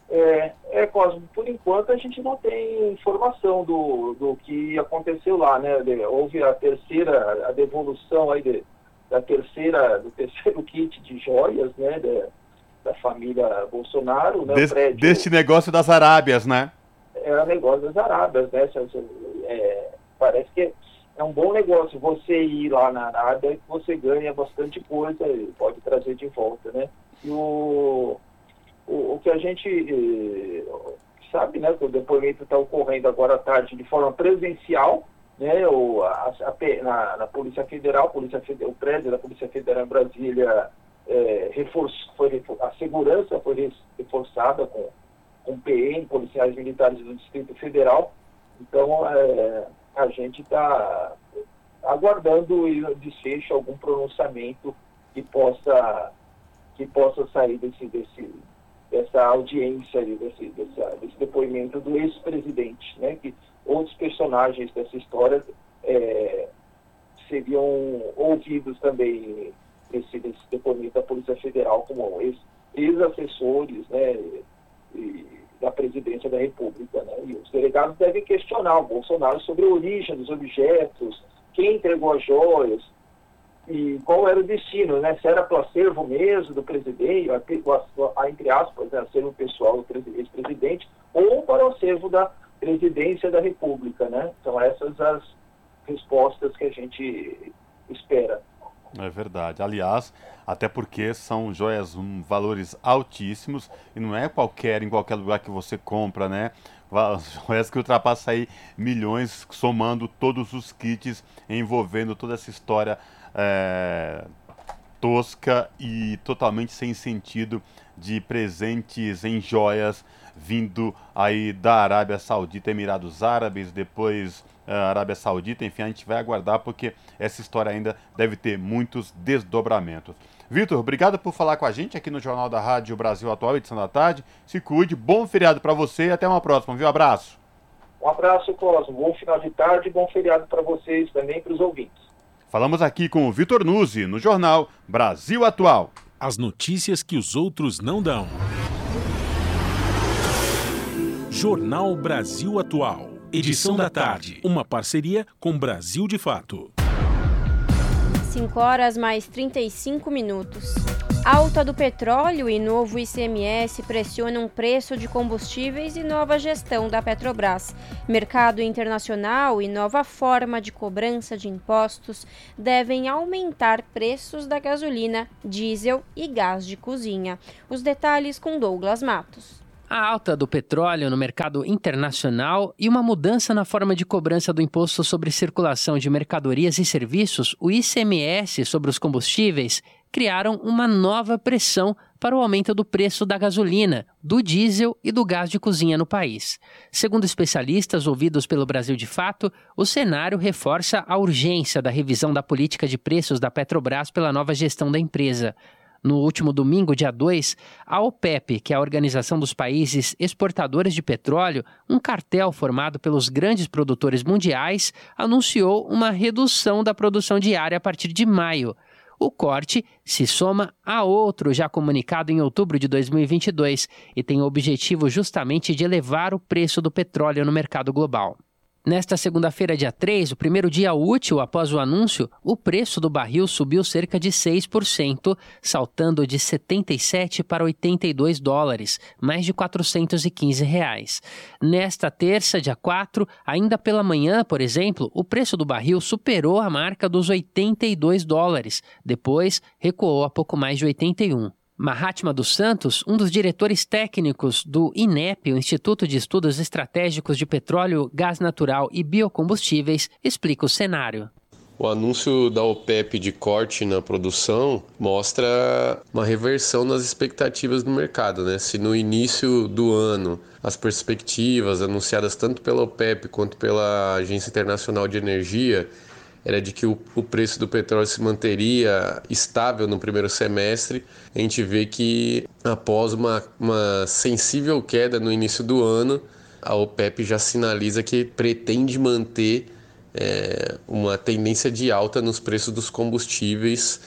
É, é, Cosmo, por enquanto a gente não tem informação do, do que aconteceu lá, né? Houve a terceira, a devolução aí de, da terceira, do terceiro kit de joias, né? De, da família Bolsonaro, né? Des, prédio, deste negócio das Arábias, né? É o negócio das Arábias, né? É, parece que é um bom negócio você ir lá na Arábia você ganha bastante coisa e pode trazer de volta, né? E o o, o que a gente eh, sabe, né, que o depoimento está ocorrendo agora à tarde de forma presencial, né, o, a, a, na, na, Polícia Federal, Polícia Federal, o prédio da Polícia Federal em Brasília, é, reforço, foi, a segurança foi reforçada com, com PM, policiais militares do Distrito Federal. Então, é, a gente está aguardando o desfecho, algum pronunciamento que possa, que possa sair desse, desse, dessa audiência, desse, desse depoimento do ex-presidente, né? Que outros personagens dessa história é, seriam ouvidos também nesse, nesse depoimento da Polícia Federal como ex-assessores, né? E, da presidência da República, né? E os delegados devem questionar o Bolsonaro sobre a origem dos objetos, quem entregou as joias, e qual era o destino, né? Se era para acervo mesmo do presidente, a, a, entre aspas, né, acervo pessoal do ex-presidente, ou para o acervo da presidência da República, né? Então essas as respostas que a gente espera. É verdade. Aliás, até porque são joias um, valores altíssimos e não é qualquer em qualquer lugar que você compra, né? Joias que ultrapassam aí milhões, somando todos os kits, envolvendo toda essa história é, tosca e totalmente sem sentido de presentes em joias vindo aí da Arábia Saudita, Emirados Árabes, depois uh, Arábia Saudita, enfim, a gente vai aguardar porque essa história ainda deve ter muitos desdobramentos. Vitor, obrigado por falar com a gente aqui no Jornal da Rádio Brasil Atual, edição da tarde. Se cuide, bom feriado para você e até uma próxima, viu? Abraço. Um abraço, Cosmo. Bom final de tarde e bom feriado para vocês também para os ouvintes. Falamos aqui com o Vitor Nuzzi, no Jornal Brasil Atual. As notícias que os outros não dão. Jornal Brasil Atual. Edição da tarde. Uma parceria com Brasil de Fato. 5 horas mais 35 minutos. Alta do petróleo e novo ICMS pressionam preço de combustíveis e nova gestão da Petrobras. Mercado internacional e nova forma de cobrança de impostos devem aumentar preços da gasolina, diesel e gás de cozinha. Os detalhes com Douglas Matos. A alta do petróleo no mercado internacional e uma mudança na forma de cobrança do imposto sobre circulação de mercadorias e serviços, o ICMS sobre os combustíveis, criaram uma nova pressão para o aumento do preço da gasolina, do diesel e do gás de cozinha no país. Segundo especialistas ouvidos pelo Brasil de Fato, o cenário reforça a urgência da revisão da política de preços da Petrobras pela nova gestão da empresa. No último domingo, dia 2, a OPEP, que é a Organização dos Países Exportadores de Petróleo, um cartel formado pelos grandes produtores mundiais, anunciou uma redução da produção diária a partir de maio. O corte se soma a outro já comunicado em outubro de 2022 e tem o objetivo justamente de elevar o preço do petróleo no mercado global. Nesta segunda-feira, dia 3, o primeiro dia útil após o anúncio, o preço do barril subiu cerca de 6%, saltando de 77 para 82 dólares, mais de 415 reais. Nesta terça, dia 4, ainda pela manhã, por exemplo, o preço do barril superou a marca dos 82 dólares, depois recuou a pouco mais de 81. Mahatma dos Santos, um dos diretores técnicos do INEP, o Instituto de Estudos Estratégicos de Petróleo, Gás Natural e Biocombustíveis, explica o cenário. O anúncio da OPEP de corte na produção mostra uma reversão nas expectativas do mercado. Né? Se no início do ano as perspectivas anunciadas tanto pela OPEP quanto pela Agência Internacional de Energia era de que o, o preço do petróleo se manteria estável no primeiro semestre. A gente vê que após uma, uma sensível queda no início do ano, a OPEP já sinaliza que pretende manter é, uma tendência de alta nos preços dos combustíveis.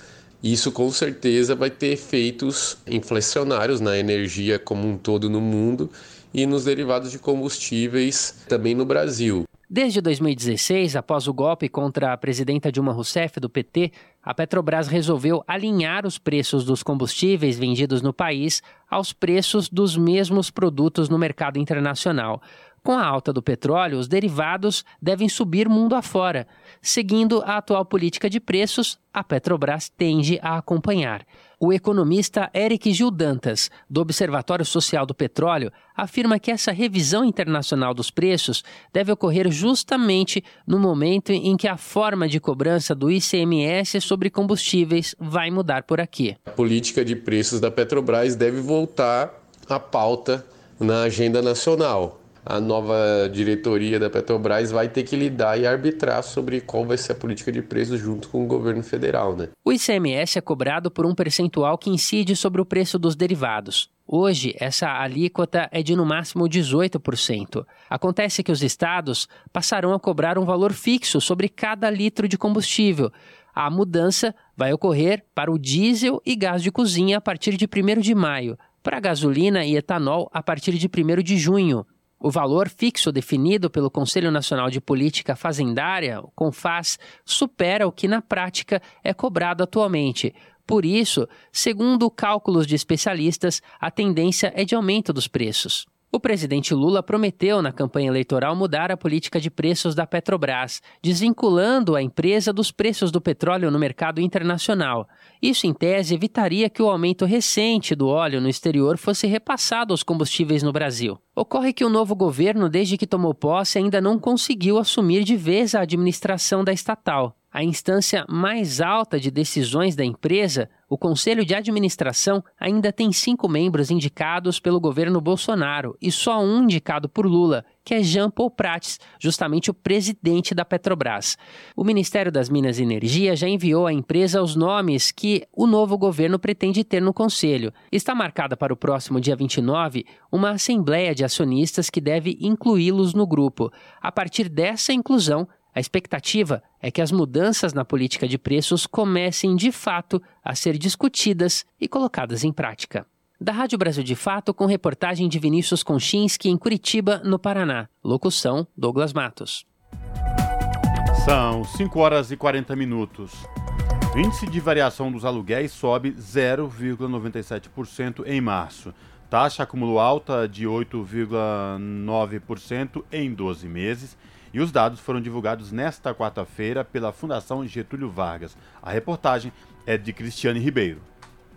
Isso com certeza vai ter efeitos inflacionários na energia como um todo no mundo e nos derivados de combustíveis também no Brasil. Desde 2016, após o golpe contra a presidenta Dilma Rousseff do PT, a Petrobras resolveu alinhar os preços dos combustíveis vendidos no país aos preços dos mesmos produtos no mercado internacional. Com a alta do petróleo, os derivados devem subir mundo afora. Seguindo a atual política de preços, a Petrobras tende a acompanhar. O economista Eric Gil Dantas, do Observatório Social do Petróleo, afirma que essa revisão internacional dos preços deve ocorrer justamente no momento em que a forma de cobrança do ICMS sobre combustíveis vai mudar por aqui. A política de preços da Petrobras deve voltar à pauta na agenda nacional a nova diretoria da Petrobras vai ter que lidar e arbitrar sobre qual vai ser a política de preços junto com o governo federal, né? O ICMS é cobrado por um percentual que incide sobre o preço dos derivados. Hoje, essa alíquota é de no máximo 18%. Acontece que os estados passarão a cobrar um valor fixo sobre cada litro de combustível. A mudança vai ocorrer para o diesel e gás de cozinha a partir de 1 de maio, para gasolina e etanol a partir de 1 de junho. O valor fixo definido pelo Conselho Nacional de Política Fazendária, o CONFAS, supera o que na prática é cobrado atualmente. Por isso, segundo cálculos de especialistas, a tendência é de aumento dos preços. O presidente Lula prometeu na campanha eleitoral mudar a política de preços da Petrobras, desvinculando a empresa dos preços do petróleo no mercado internacional. Isso, em tese, evitaria que o aumento recente do óleo no exterior fosse repassado aos combustíveis no Brasil. Ocorre que o novo governo, desde que tomou posse, ainda não conseguiu assumir de vez a administração da estatal a instância mais alta de decisões da empresa, o Conselho de Administração ainda tem cinco membros indicados pelo governo Bolsonaro e só um indicado por Lula, que é Jean Paul Prats, justamente o presidente da Petrobras. O Ministério das Minas e Energia já enviou à empresa os nomes que o novo governo pretende ter no Conselho. Está marcada para o próximo dia 29 uma assembleia de acionistas que deve incluí-los no grupo. A partir dessa inclusão, a expectativa é que as mudanças na política de preços comecem de fato a ser discutidas e colocadas em prática. Da Rádio Brasil de Fato, com reportagem de Vinícius Konchinski em Curitiba, no Paraná. Locução: Douglas Matos. São 5 horas e 40 minutos. Índice de variação dos aluguéis sobe 0,97% em março. Taxa acumulou alta de 8,9% em 12 meses e os dados foram divulgados nesta quarta-feira pela Fundação Getúlio Vargas. A reportagem é de Cristiane Ribeiro.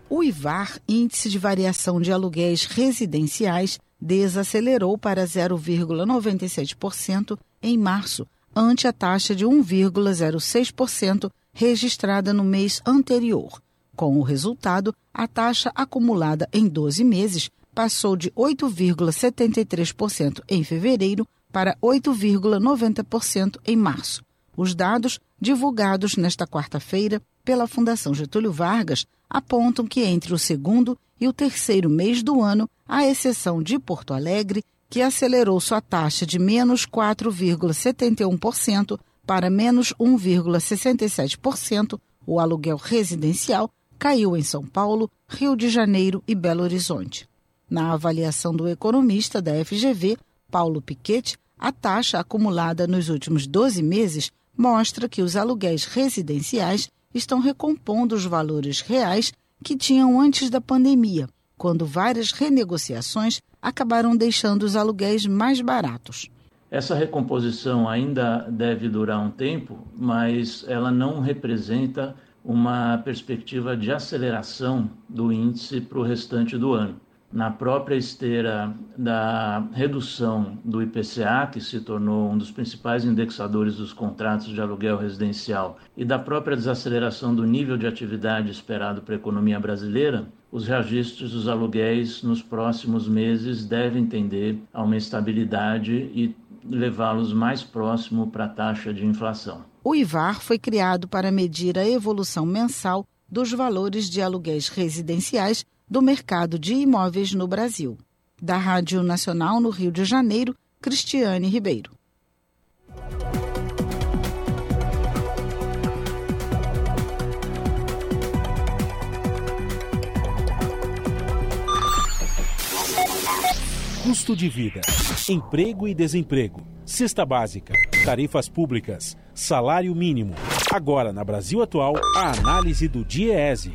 O IVAR, Índice de Variação de Aluguéis Residenciais, desacelerou para 0,97% em março, ante a taxa de 1,06% registrada no mês anterior. Com o resultado, a taxa acumulada em 12 meses passou de 8,73% em fevereiro para 8,90% em março. Os dados, divulgados nesta quarta-feira pela Fundação Getúlio Vargas, apontam que entre o segundo e o terceiro mês do ano, à exceção de Porto Alegre, que acelerou sua taxa de menos 4,71% para menos 1,67%, o aluguel residencial caiu em São Paulo, Rio de Janeiro e Belo Horizonte. Na avaliação do economista da FGV, Paulo Piquet, a taxa acumulada nos últimos 12 meses mostra que os aluguéis residenciais estão recompondo os valores reais que tinham antes da pandemia, quando várias renegociações acabaram deixando os aluguéis mais baratos. Essa recomposição ainda deve durar um tempo, mas ela não representa uma perspectiva de aceleração do índice para o restante do ano na própria esteira da redução do IPCA, que se tornou um dos principais indexadores dos contratos de aluguel residencial, e da própria desaceleração do nível de atividade esperado para a economia brasileira, os registros dos aluguéis nos próximos meses devem tender a uma estabilidade e levá-los mais próximo para a taxa de inflação. O IVAR foi criado para medir a evolução mensal dos valores de aluguéis residenciais do mercado de imóveis no Brasil. Da Rádio Nacional no Rio de Janeiro, Cristiane Ribeiro. Custo de vida, emprego e desemprego, cesta básica, tarifas públicas, salário mínimo. Agora, na Brasil Atual, a análise do DIEESE.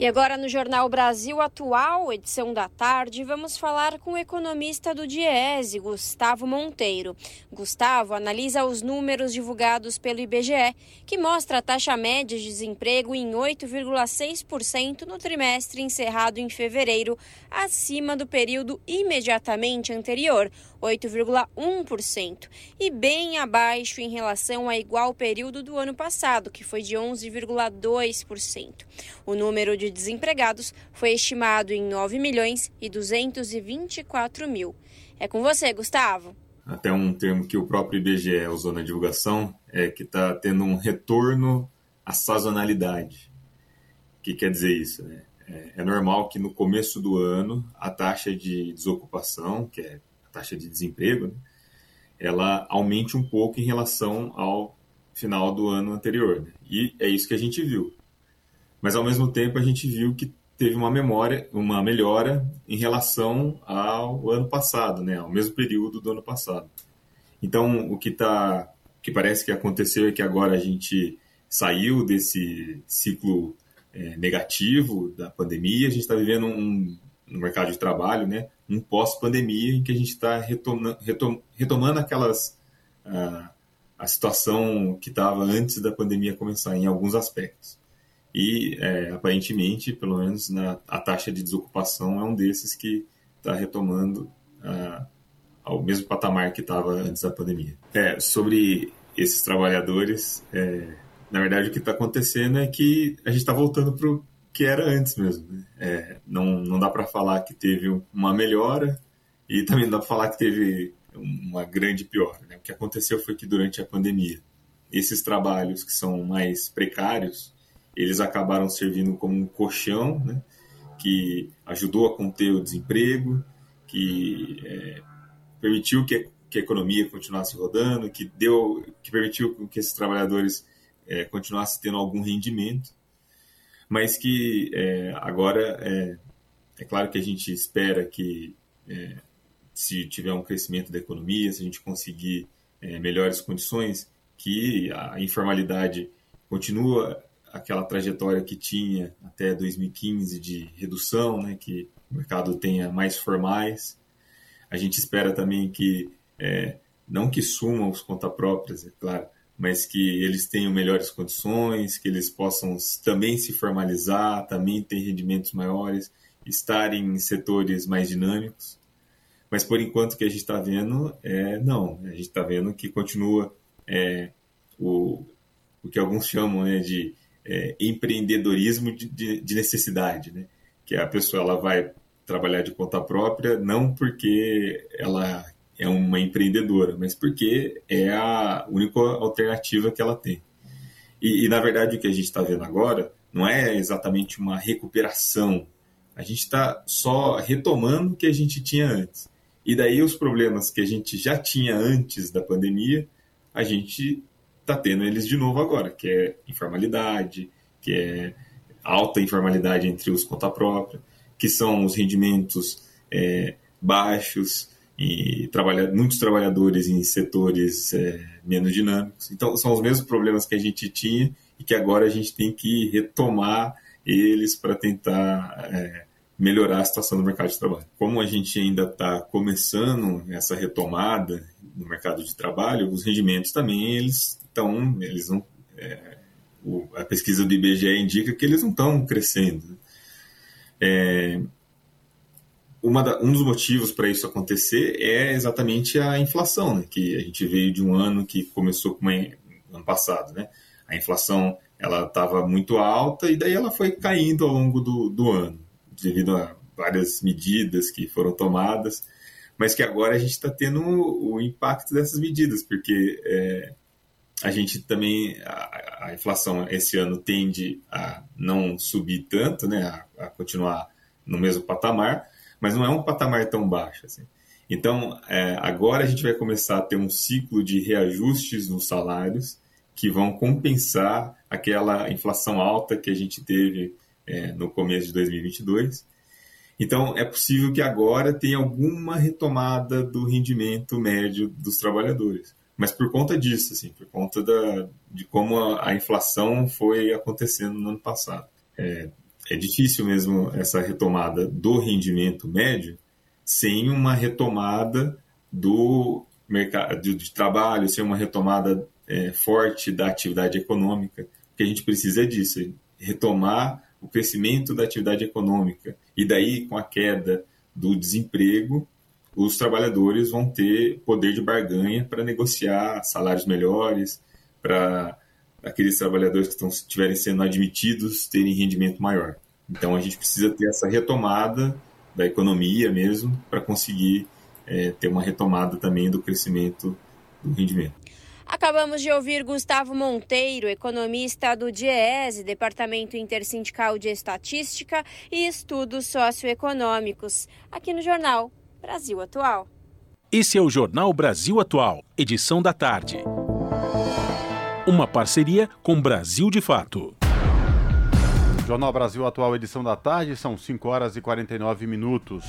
E agora no Jornal Brasil Atual, edição da tarde, vamos falar com o economista do Diese, Gustavo Monteiro. Gustavo analisa os números divulgados pelo IBGE, que mostra a taxa média de desemprego em 8,6% no trimestre encerrado em fevereiro, acima do período imediatamente anterior, 8,1%, e bem abaixo em relação ao igual período do ano passado, que foi de 11,2%. O número de desempregados foi estimado em 9 milhões e 224 mil. É com você, Gustavo. Até um termo que o próprio IBGE usou na divulgação é que está tendo um retorno à sazonalidade. O que quer dizer isso? É, é, normal que no começo do ano a taxa de desocupação, que é taxa de desemprego, né, ela aumente um pouco em relação ao final do ano anterior. Né? E é isso que a gente viu. Mas ao mesmo tempo a gente viu que teve uma memória, uma melhora em relação ao ano passado, né? ao mesmo período do ano passado. Então o que tá, que parece que aconteceu é que agora a gente saiu desse ciclo é, negativo da pandemia, a gente está vivendo um, no mercado de trabalho, né, um pós-pandemia em que a gente está retomando, retom, retomando aquelas uh, a situação que estava antes da pandemia começar em alguns aspectos. E é, aparentemente, pelo menos na, a taxa de desocupação é um desses que está retomando uh, ao mesmo patamar que estava antes da pandemia. É, sobre esses trabalhadores, é, na verdade o que está acontecendo é que a gente está voltando para o que era antes mesmo. Né? É, não, não dá para falar que teve uma melhora e também não dá para falar que teve uma grande piora. Né? O que aconteceu foi que durante a pandemia, esses trabalhos que são mais precários, eles acabaram servindo como um colchão, né? que ajudou a conter o desemprego, que é, permitiu que, que, a economia continuasse rodando, que deu, que permitiu que esses trabalhadores é, continuassem tendo algum rendimento mas que é, agora é, é, claro que a gente espera que é, se tiver um crescimento da economia, se a gente conseguir é, melhores condições, que a informalidade continua aquela trajetória que tinha até 2015 de redução, né, que o mercado tenha mais formais. A gente espera também que, é, não que sumam os conta próprias, é claro, mas que eles tenham melhores condições, que eles possam também se formalizar, também ter rendimentos maiores, estarem em setores mais dinâmicos. Mas por enquanto o que a gente está vendo é não, a gente está vendo que continua é, o, o que alguns chamam né, de é, empreendedorismo de, de, de, necessidade, né? que a pessoa ela vai trabalhar de conta própria não porque ela é uma empreendedora, mas porque é a única alternativa que ela tem. E, e na verdade, o que a gente está vendo agora não é exatamente uma recuperação. A gente está só retomando o que a gente tinha antes. E daí os problemas que a gente já tinha antes da pandemia, a gente está tendo eles de novo agora, que é informalidade, que é alta informalidade entre os conta própria, que são os rendimentos é, baixos, e trabalha, muitos trabalhadores em setores é, menos dinâmicos. Então, são os mesmos problemas que a gente tinha e que agora a gente tem que retomar eles para tentar é, melhorar a situação do mercado de trabalho. Como a gente ainda está começando essa retomada no mercado de trabalho, os rendimentos também eles estão, eles não, é, o, a pesquisa do IBGE indica que eles não estão crescendo. É, da, um dos motivos para isso acontecer é exatamente a inflação, né? que a gente veio de um ano que começou com uma, ano passado, né? A inflação ela estava muito alta e daí ela foi caindo ao longo do, do ano, devido a várias medidas que foram tomadas, mas que agora a gente está tendo o, o, impacto dessas medidas, porque é, a gente também, a, a, inflação esse ano tende a não subir tanto, né? a, a continuar no mesmo patamar, mas não é um patamar tão baixo. Assim. Então, é, agora a gente vai começar a ter um ciclo de reajustes nos salários que vão compensar aquela inflação alta que a gente teve é, no começo de 2022. Então, é possível que agora tenha alguma retomada do rendimento médio dos trabalhadores. Mas por conta disso, assim, por conta da, de como a, a inflação foi acontecendo no ano passado. É, é difícil mesmo essa retomada do rendimento médio sem uma retomada do mercado de trabalho, sem uma retomada é, forte da atividade econômica. O que a gente precisa é disso, é retomar o crescimento da atividade econômica. E daí, com a queda do desemprego, os trabalhadores vão ter poder de barganha para negociar salários melhores, para aqueles trabalhadores que estão, estiverem sendo admitidos terem rendimento maior. Então a gente precisa ter essa retomada da economia mesmo para conseguir é, ter uma retomada também do crescimento do rendimento. Acabamos de ouvir Gustavo Monteiro, economista do DIEESE, Departamento Intersindical de Estatística e Estudos Socioeconômicos, aqui no Jornal Brasil Atual. Esse é o Jornal Brasil Atual, edição da tarde. Uma parceria com Brasil de Fato. Jornal Brasil Atual, edição da tarde, são 5 horas e 49 minutos.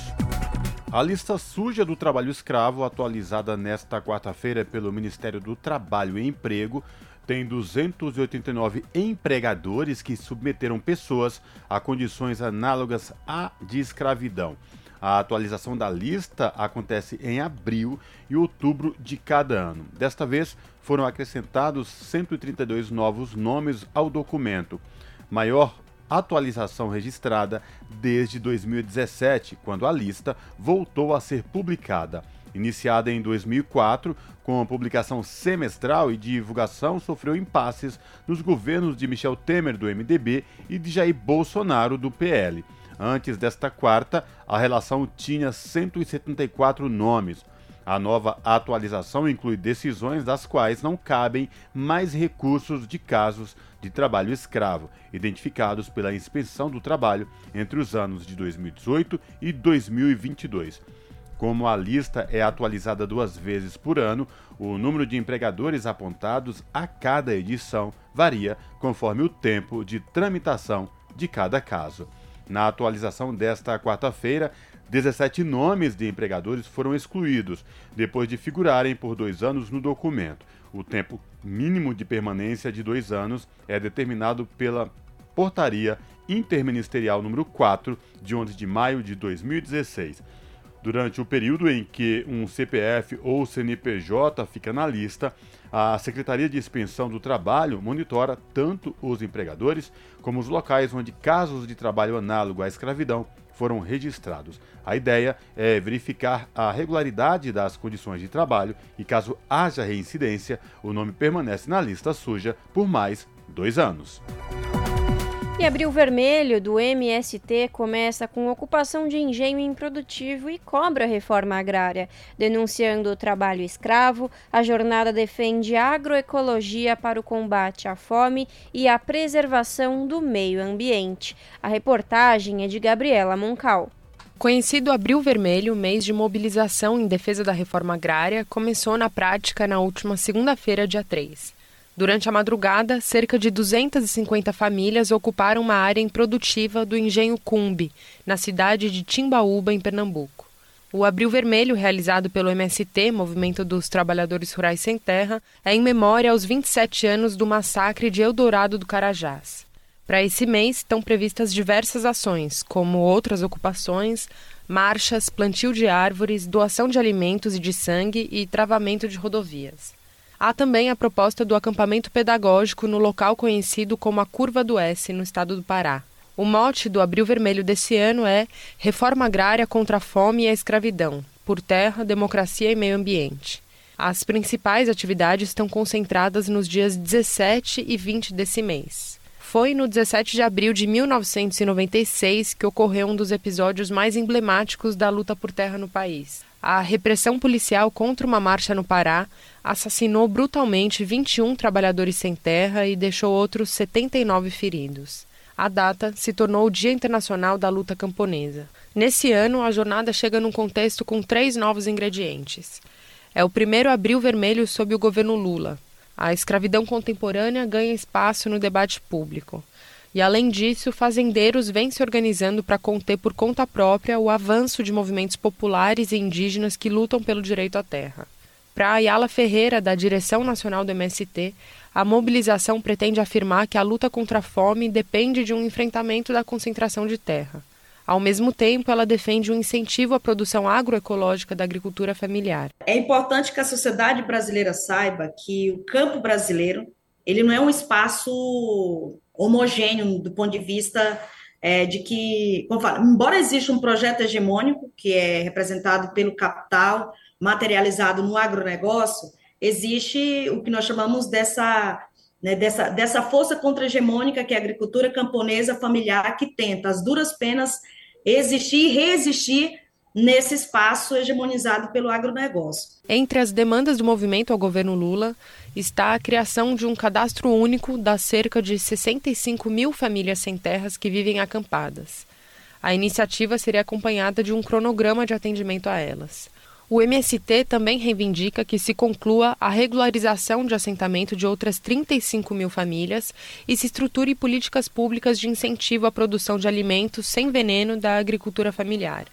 A lista suja do trabalho escravo, atualizada nesta quarta-feira pelo Ministério do Trabalho e Emprego, tem 289 empregadores que submeteram pessoas a condições análogas à de escravidão. A atualização da lista acontece em abril e outubro de cada ano. Desta vez, foram acrescentados 132 novos nomes ao documento, maior atualização registrada desde 2017, quando a lista voltou a ser publicada. Iniciada em 2004, com a publicação semestral e divulgação, sofreu impasses nos governos de Michel Temer, do MDB, e de Jair Bolsonaro, do PL. Antes desta quarta, a relação tinha 174 nomes. A nova atualização inclui decisões das quais não cabem mais recursos de casos de trabalho escravo, identificados pela Inspeção do Trabalho entre os anos de 2018 e 2022. Como a lista é atualizada duas vezes por ano, o número de empregadores apontados a cada edição varia conforme o tempo de tramitação de cada caso. Na atualização desta quarta-feira, 17 nomes de empregadores foram excluídos, depois de figurarem por dois anos no documento. O tempo mínimo de permanência de dois anos é determinado pela Portaria Interministerial número 4, de 11 de maio de 2016. Durante o período em que um CPF ou CNPJ fica na lista, a Secretaria de Expensão do Trabalho monitora tanto os empregadores como os locais onde casos de trabalho análogo à escravidão foram registrados. A ideia é verificar a regularidade das condições de trabalho e, caso haja reincidência, o nome permanece na lista suja por mais dois anos. E Abril Vermelho, do MST, começa com ocupação de engenho improdutivo e cobra reforma agrária. Denunciando o trabalho escravo, a jornada defende agroecologia para o combate à fome e a preservação do meio ambiente. A reportagem é de Gabriela Moncal. Conhecido Abril Vermelho, mês de mobilização em defesa da reforma agrária, começou na prática na última segunda-feira, dia 3. Durante a madrugada, cerca de 250 famílias ocuparam uma área improdutiva do engenho Cumbi, na cidade de Timbaúba, em Pernambuco. O Abril Vermelho, realizado pelo MST, Movimento dos Trabalhadores Rurais Sem Terra, é em memória aos 27 anos do massacre de Eldorado do Carajás. Para esse mês estão previstas diversas ações, como outras ocupações, marchas, plantio de árvores, doação de alimentos e de sangue e travamento de rodovias. Há também a proposta do acampamento pedagógico no local conhecido como a Curva do S, no estado do Pará. O mote do Abril Vermelho desse ano é Reforma Agrária contra a Fome e a Escravidão, por terra, democracia e meio ambiente. As principais atividades estão concentradas nos dias 17 e 20 desse mês. Foi no 17 de abril de 1996 que ocorreu um dos episódios mais emblemáticos da luta por terra no país. A repressão policial contra uma marcha no Pará assassinou brutalmente 21 trabalhadores sem terra e deixou outros 79 feridos. A data se tornou o Dia Internacional da Luta Camponesa. Nesse ano, a jornada chega num contexto com três novos ingredientes. É o primeiro abril vermelho sob o governo Lula. A escravidão contemporânea ganha espaço no debate público. E, além disso, fazendeiros vêm se organizando para conter por conta própria o avanço de movimentos populares e indígenas que lutam pelo direito à terra. Para Ayala Ferreira, da direção nacional do MST, a mobilização pretende afirmar que a luta contra a fome depende de um enfrentamento da concentração de terra. Ao mesmo tempo, ela defende um incentivo à produção agroecológica da agricultura familiar. É importante que a sociedade brasileira saiba que o campo brasileiro ele não é um espaço homogêneo do ponto de vista é, de que, como falo, embora exista um projeto hegemônico que é representado pelo capital, materializado no agronegócio, existe o que nós chamamos dessa, né, dessa, dessa força contra-hegemônica que é a agricultura camponesa familiar, que tenta, as duras penas, existir e resistir nesse espaço hegemonizado pelo agronegócio. Entre as demandas do movimento ao governo Lula está a criação de um cadastro único das cerca de 65 mil famílias sem terras que vivem acampadas. A iniciativa seria acompanhada de um cronograma de atendimento a elas. O MST também reivindica que se conclua a regularização de assentamento de outras 35 mil famílias e se estruture políticas públicas de incentivo à produção de alimentos sem veneno da agricultura familiar.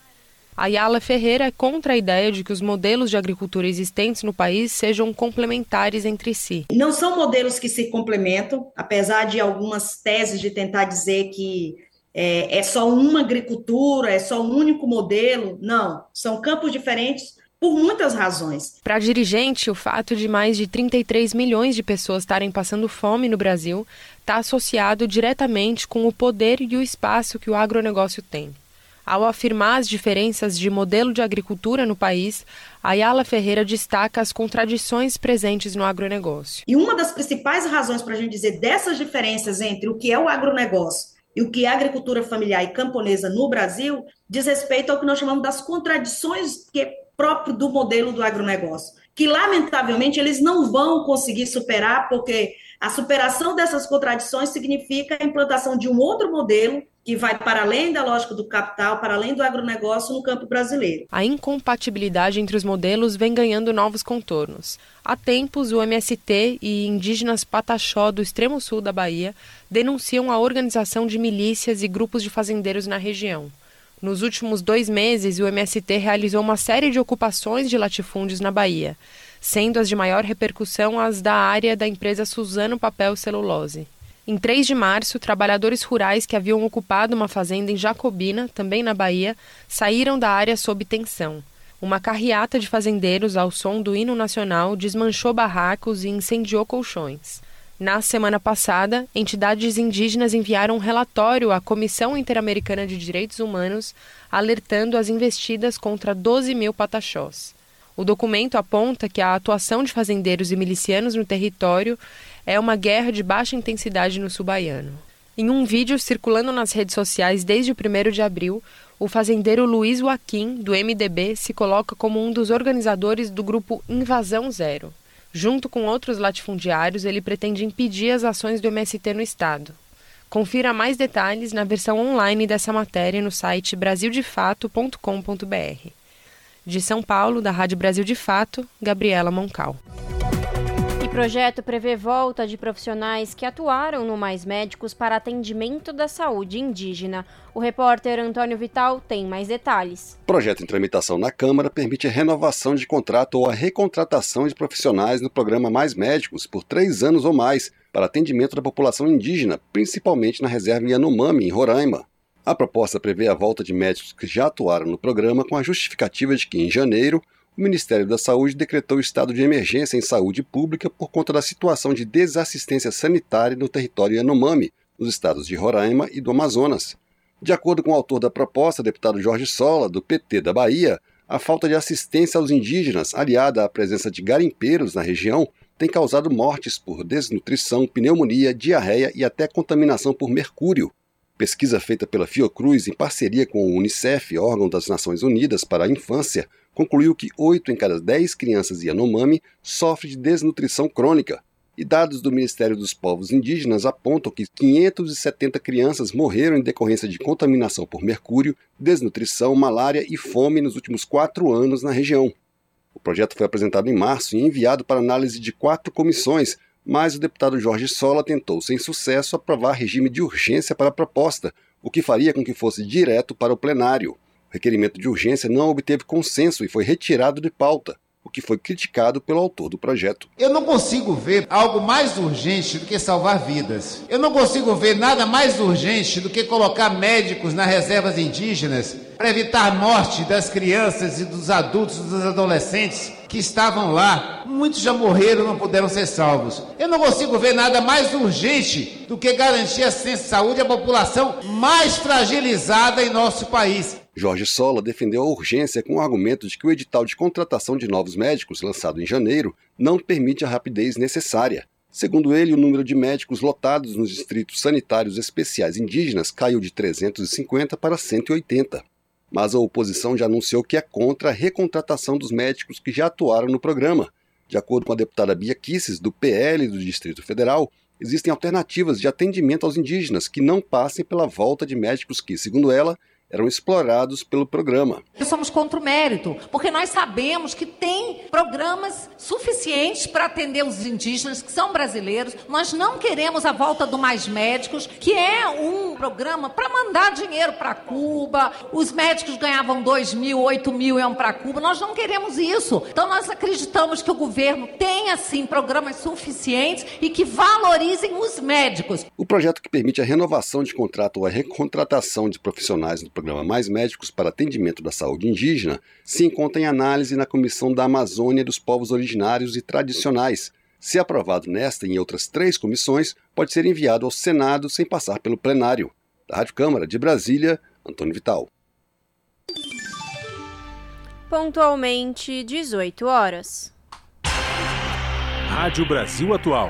Ayala Ferreira é contra a ideia de que os modelos de agricultura existentes no país sejam complementares entre si. Não são modelos que se complementam, apesar de algumas teses de tentar dizer que é, é só uma agricultura, é só um único modelo. Não, são campos diferentes por muitas razões. Para a dirigente, o fato de mais de 33 milhões de pessoas estarem passando fome no Brasil está associado diretamente com o poder e o espaço que o agronegócio tem. Ao afirmar as diferenças de modelo de agricultura no país, Ayala Ferreira destaca as contradições presentes no agronegócio. E uma das principais razões para a gente dizer dessas diferenças entre o que é o agronegócio e o que é a agricultura familiar e camponesa no Brasil diz respeito ao que nós chamamos das contradições que é próprio do modelo do agronegócio, que lamentavelmente eles não vão conseguir superar porque a superação dessas contradições significa a implantação de um outro modelo que vai para além da lógica do capital, para além do agronegócio no campo brasileiro. A incompatibilidade entre os modelos vem ganhando novos contornos. Há tempos, o MST e indígenas Pataxó do extremo sul da Bahia denunciam a organização de milícias e grupos de fazendeiros na região. Nos últimos dois meses, o MST realizou uma série de ocupações de latifúndios na Bahia sendo as de maior repercussão as da área da empresa Suzano Papel Celulose. Em 3 de março, trabalhadores rurais que haviam ocupado uma fazenda em Jacobina, também na Bahia, saíram da área sob tensão. Uma carreata de fazendeiros, ao som do hino nacional, desmanchou barracos e incendiou colchões. Na semana passada, entidades indígenas enviaram um relatório à Comissão Interamericana de Direitos Humanos alertando as investidas contra 12 mil pataxós. O documento aponta que a atuação de fazendeiros e milicianos no território é uma guerra de baixa intensidade no sul baiano. Em um vídeo circulando nas redes sociais desde o 1 de abril, o fazendeiro Luiz Joaquim, do MDB, se coloca como um dos organizadores do grupo Invasão Zero. Junto com outros latifundiários, ele pretende impedir as ações do MST no estado. Confira mais detalhes na versão online dessa matéria no site brasildefato.com.br. De São Paulo, da Rádio Brasil de Fato, Gabriela Moncal. E projeto prevê volta de profissionais que atuaram no Mais Médicos para atendimento da saúde indígena. O repórter Antônio Vital tem mais detalhes. Projeto em tramitação na Câmara permite a renovação de contrato ou a recontratação de profissionais no programa Mais Médicos por três anos ou mais para atendimento da população indígena, principalmente na reserva Yanomami, em Roraima. A proposta prevê a volta de médicos que já atuaram no programa com a justificativa de que, em janeiro, o Ministério da Saúde decretou estado de emergência em saúde pública por conta da situação de desassistência sanitária no território Yanomami, nos estados de Roraima e do Amazonas. De acordo com o autor da proposta, deputado Jorge Sola, do PT da Bahia, a falta de assistência aos indígenas, aliada à presença de garimpeiros na região, tem causado mortes por desnutrição, pneumonia, diarreia e até contaminação por mercúrio. Pesquisa feita pela Fiocruz em parceria com o Unicef, órgão das Nações Unidas para a Infância, concluiu que 8 em cada 10 crianças Yanomami sofrem de desnutrição crônica. E dados do Ministério dos Povos Indígenas apontam que 570 crianças morreram em decorrência de contaminação por mercúrio, desnutrição, malária e fome nos últimos quatro anos na região. O projeto foi apresentado em março e enviado para análise de quatro comissões, mas o deputado Jorge Sola tentou, sem sucesso, aprovar regime de urgência para a proposta, o que faria com que fosse direto para o plenário. O requerimento de urgência não obteve consenso e foi retirado de pauta o que foi criticado pelo autor do projeto. Eu não consigo ver algo mais urgente do que salvar vidas. Eu não consigo ver nada mais urgente do que colocar médicos nas reservas indígenas para evitar a morte das crianças e dos adultos, dos adolescentes que estavam lá. Muitos já morreram, não puderam ser salvos. Eu não consigo ver nada mais urgente do que garantir assistência de saúde à população mais fragilizada em nosso país. Jorge Sola defendeu a urgência com o argumento de que o edital de contratação de novos médicos, lançado em janeiro, não permite a rapidez necessária. Segundo ele, o número de médicos lotados nos distritos sanitários especiais indígenas caiu de 350 para 180. Mas a oposição já anunciou que é contra a recontratação dos médicos que já atuaram no programa. De acordo com a deputada Bia Kisses, do PL do Distrito Federal, existem alternativas de atendimento aos indígenas que não passem pela volta de médicos que, segundo ela, eram explorados pelo programa. Somos contra o mérito, porque nós sabemos que tem programas suficientes para atender os indígenas que são brasileiros. Nós não queremos a volta do Mais Médicos, que é um programa para mandar dinheiro para Cuba. Os médicos ganhavam 2 mil, 8 mil iam para Cuba. Nós não queremos isso. Então nós acreditamos que o governo tenha sim programas suficientes e que valorizem os médicos. O projeto que permite a renovação de contrato ou a recontratação de profissionais do programa Mais Médicos para Atendimento da Saúde Indígena se encontra em análise na Comissão da Amazônia dos Povos Originários e Tradicionais. Se aprovado nesta e em outras três comissões, pode ser enviado ao Senado sem passar pelo plenário. Da Rádio Câmara de Brasília, Antônio Vital. Pontualmente, 18 horas. Rádio Brasil Atual.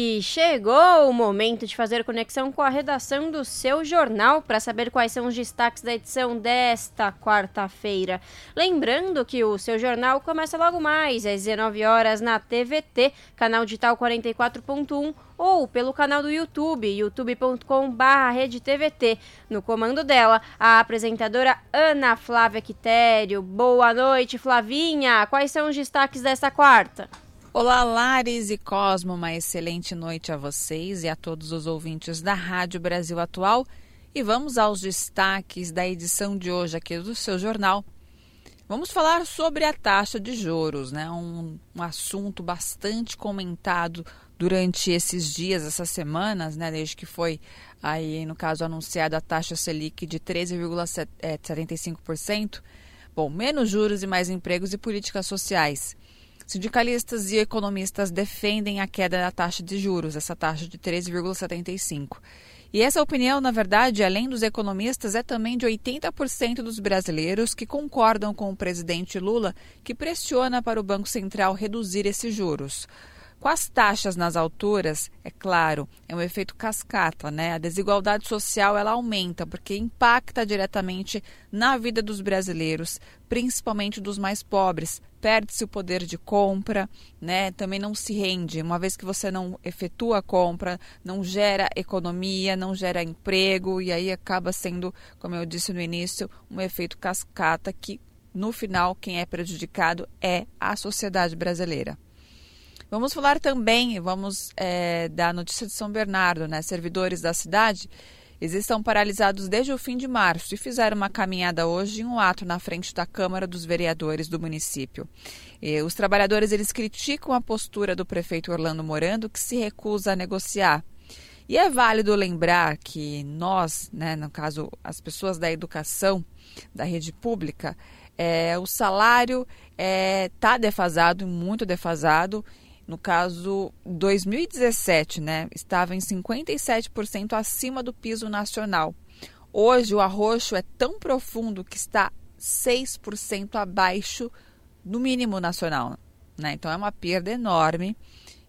E chegou o momento de fazer conexão com a redação do seu jornal para saber quais são os destaques da edição desta quarta-feira. Lembrando que o seu jornal começa logo mais às 19 horas na TVT, canal digital 44.1 ou pelo canal do YouTube, youtube.com/redetvt. No comando dela, a apresentadora Ana Flávia Quitério. Boa noite, Flavinha. Quais são os destaques desta quarta? Olá, Lares e Cosmo, uma excelente noite a vocês e a todos os ouvintes da Rádio Brasil Atual. E vamos aos destaques da edição de hoje aqui do seu jornal. Vamos falar sobre a taxa de juros, né? Um, um assunto bastante comentado durante esses dias, essas semanas, né? Desde que foi aí, no caso, anunciada a taxa Selic de 13,75%. Bom, menos juros e mais empregos e políticas sociais. Sindicalistas e economistas defendem a queda da taxa de juros, essa taxa de 13,75. E essa opinião, na verdade, além dos economistas, é também de 80% dos brasileiros que concordam com o presidente Lula, que pressiona para o Banco Central reduzir esses juros. Com as taxas nas alturas, é claro, é um efeito cascata, né? A desigualdade social ela aumenta porque impacta diretamente na vida dos brasileiros, principalmente dos mais pobres. Perde-se o poder de compra, né? Também não se rende, uma vez que você não efetua a compra, não gera economia, não gera emprego e aí acaba sendo, como eu disse no início, um efeito cascata que no final quem é prejudicado é a sociedade brasileira. Vamos falar também, vamos é, da notícia de São Bernardo, né? Servidores da cidade estão paralisados desde o fim de março e fizeram uma caminhada hoje em um ato na frente da Câmara dos Vereadores do município. E os trabalhadores eles criticam a postura do prefeito Orlando Morando, que se recusa a negociar. E é válido lembrar que nós, né, no caso as pessoas da educação, da rede pública, é, o salário está é, tá defasado, muito defasado, no caso 2017, né, estava em 57% acima do piso nacional. Hoje o arroxo é tão profundo que está 6% abaixo do mínimo nacional. Né? Então é uma perda enorme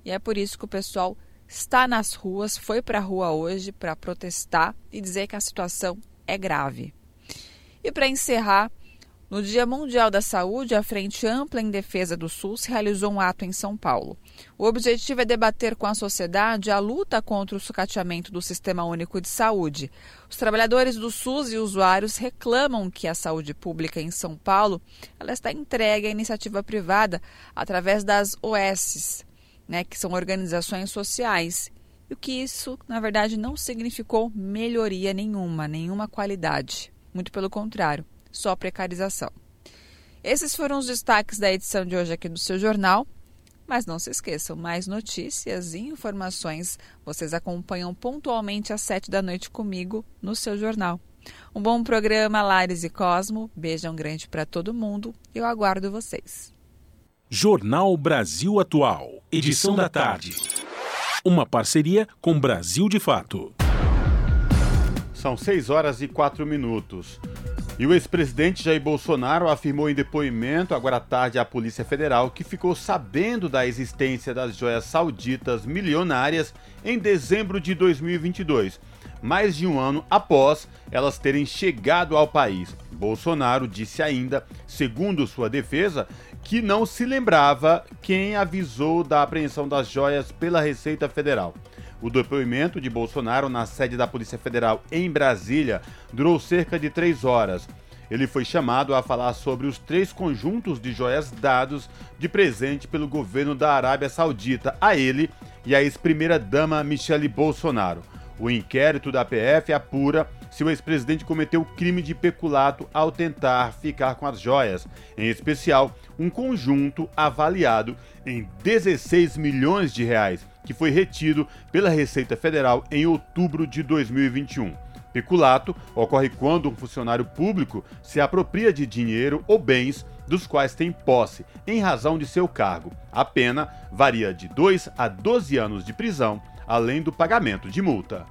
e é por isso que o pessoal está nas ruas, foi para a rua hoje para protestar e dizer que a situação é grave. E para encerrar, no Dia Mundial da Saúde, a Frente Ampla em Defesa do SUS realizou um ato em São Paulo. O objetivo é debater com a sociedade a luta contra o sucateamento do Sistema Único de Saúde. Os trabalhadores do SUS e usuários reclamam que a saúde pública em São Paulo ela está entregue à iniciativa privada através das OSs, né, que são organizações sociais. E o que isso, na verdade, não significou melhoria nenhuma, nenhuma qualidade. Muito pelo contrário só precarização. Esses foram os destaques da edição de hoje aqui do seu jornal. Mas não se esqueçam, mais notícias e informações vocês acompanham pontualmente às sete da noite comigo no seu jornal. Um bom programa, Lares e Cosmo. Beijão grande para todo mundo. Eu aguardo vocês. Jornal Brasil Atual, edição da tarde. Uma parceria com Brasil de Fato. São 6 horas e 4 minutos. E o ex-presidente Jair Bolsonaro afirmou em depoimento agora à tarde à Polícia Federal que ficou sabendo da existência das joias sauditas milionárias em dezembro de 2022, mais de um ano após elas terem chegado ao país. Bolsonaro disse ainda, segundo sua defesa, que não se lembrava quem avisou da apreensão das joias pela Receita Federal. O depoimento de Bolsonaro na sede da Polícia Federal em Brasília durou cerca de três horas. Ele foi chamado a falar sobre os três conjuntos de joias dados de presente pelo governo da Arábia Saudita a ele e à ex-primeira-dama Michele Bolsonaro. O inquérito da PF apura se o ex-presidente cometeu crime de peculato ao tentar ficar com as joias, em especial um conjunto avaliado em 16 milhões de reais, que foi retido pela Receita Federal em outubro de 2021. Peculato ocorre quando um funcionário público se apropria de dinheiro ou bens dos quais tem posse, em razão de seu cargo. A pena varia de 2 a 12 anos de prisão, além do pagamento de multa.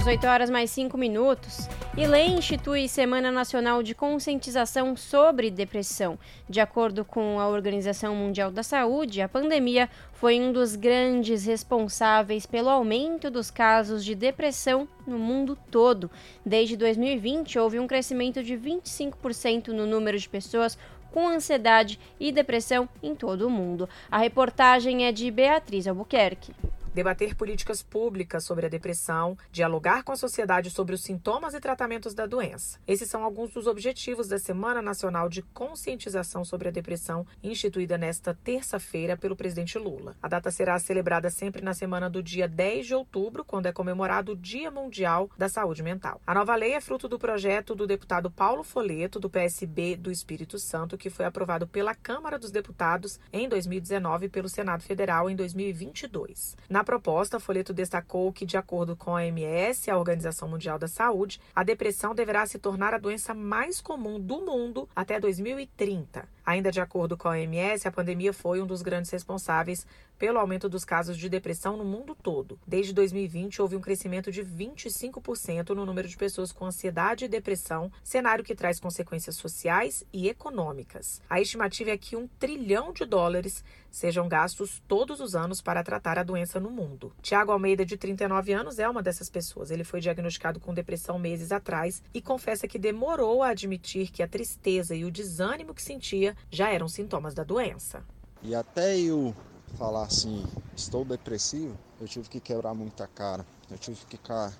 18 horas mais 5 minutos. E lei institui Semana Nacional de Conscientização sobre Depressão. De acordo com a Organização Mundial da Saúde, a pandemia foi um dos grandes responsáveis pelo aumento dos casos de depressão no mundo todo. Desde 2020, houve um crescimento de 25% no número de pessoas com ansiedade e depressão em todo o mundo. A reportagem é de Beatriz Albuquerque debater políticas públicas sobre a depressão, dialogar com a sociedade sobre os sintomas e tratamentos da doença. Esses são alguns dos objetivos da Semana Nacional de Conscientização sobre a Depressão, instituída nesta terça-feira pelo presidente Lula. A data será celebrada sempre na semana do dia 10 de outubro, quando é comemorado o Dia Mundial da Saúde Mental. A nova lei é fruto do projeto do deputado Paulo Foleto, do PSB do Espírito Santo, que foi aprovado pela Câmara dos Deputados em 2019 e pelo Senado Federal em 2022. Na na proposta, Folheto destacou que, de acordo com a OMS, a Organização Mundial da Saúde, a depressão deverá se tornar a doença mais comum do mundo até 2030. Ainda de acordo com a OMS, a pandemia foi um dos grandes responsáveis pelo aumento dos casos de depressão no mundo todo. Desde 2020, houve um crescimento de 25% no número de pessoas com ansiedade e depressão, cenário que traz consequências sociais e econômicas. A estimativa é que um trilhão de dólares sejam gastos todos os anos para tratar a doença no mundo. Tiago Almeida, de 39 anos, é uma dessas pessoas. Ele foi diagnosticado com depressão meses atrás e confessa que demorou a admitir que a tristeza e o desânimo que sentia já eram sintomas da doença. E até eu falar assim, estou depressivo, eu tive que quebrar muita cara. Eu tive que ficar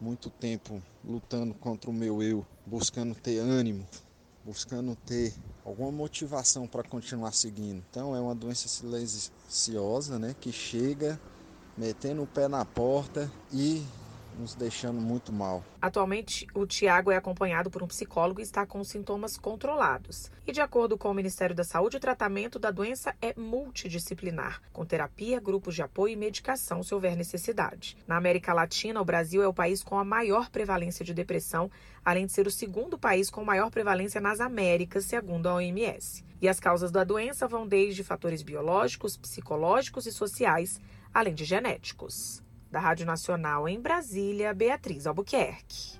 muito tempo lutando contra o meu eu, buscando ter ânimo, buscando ter alguma motivação para continuar seguindo. Então é uma doença silenciosa, né, que chega metendo o pé na porta e nos deixando muito mal. Atualmente, o Tiago é acompanhado por um psicólogo e está com sintomas controlados. E de acordo com o Ministério da Saúde, o tratamento da doença é multidisciplinar, com terapia, grupos de apoio e medicação se houver necessidade. Na América Latina, o Brasil é o país com a maior prevalência de depressão, além de ser o segundo país com maior prevalência nas Américas, segundo a OMS. E as causas da doença vão desde fatores biológicos, psicológicos e sociais, além de genéticos. Da Rádio Nacional em Brasília, Beatriz Albuquerque.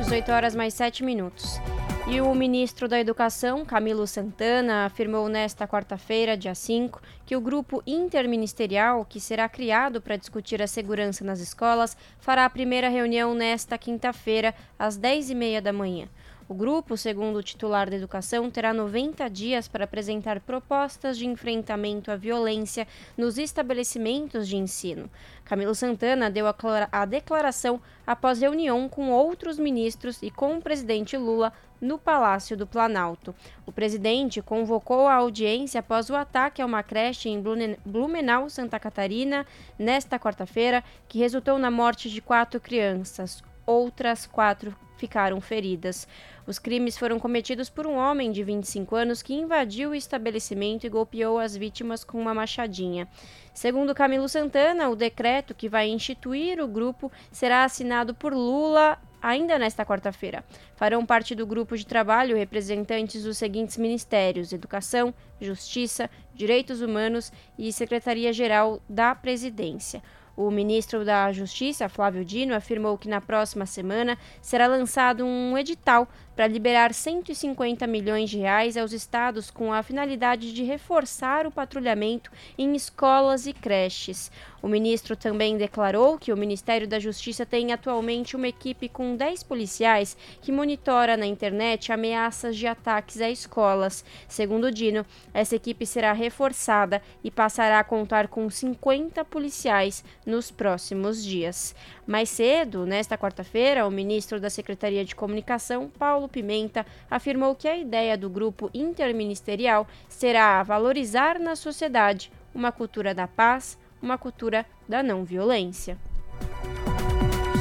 18 horas mais 7 minutos. E o ministro da Educação, Camilo Santana, afirmou nesta quarta-feira, dia 5, que o grupo interministerial, que será criado para discutir a segurança nas escolas, fará a primeira reunião nesta quinta-feira, às 10h30 da manhã. O grupo, segundo o titular da Educação, terá 90 dias para apresentar propostas de enfrentamento à violência nos estabelecimentos de ensino. Camilo Santana deu a declaração após reunião com outros ministros e com o presidente Lula no Palácio do Planalto. O presidente convocou a audiência após o ataque a uma creche em Blumenau, Santa Catarina, nesta quarta-feira, que resultou na morte de quatro crianças. Outras quatro ficaram feridas. Os crimes foram cometidos por um homem de 25 anos que invadiu o estabelecimento e golpeou as vítimas com uma machadinha. Segundo Camilo Santana, o decreto que vai instituir o grupo será assinado por Lula ainda nesta quarta-feira. Farão parte do grupo de trabalho representantes dos seguintes ministérios: Educação, Justiça, Direitos Humanos e Secretaria-Geral da Presidência. O ministro da Justiça, Flávio Dino, afirmou que na próxima semana será lançado um edital para liberar 150 milhões de reais aos estados com a finalidade de reforçar o patrulhamento em escolas e creches. O ministro também declarou que o Ministério da Justiça tem atualmente uma equipe com 10 policiais que monitora na internet ameaças de ataques a escolas. Segundo Dino, essa equipe será reforçada e passará a contar com 50 policiais nos próximos dias. Mais cedo, nesta quarta-feira, o ministro da Secretaria de Comunicação, Paulo Pimenta, afirmou que a ideia do grupo interministerial será valorizar na sociedade uma cultura da paz, uma cultura da não violência.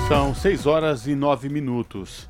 São 6 horas e 9 minutos.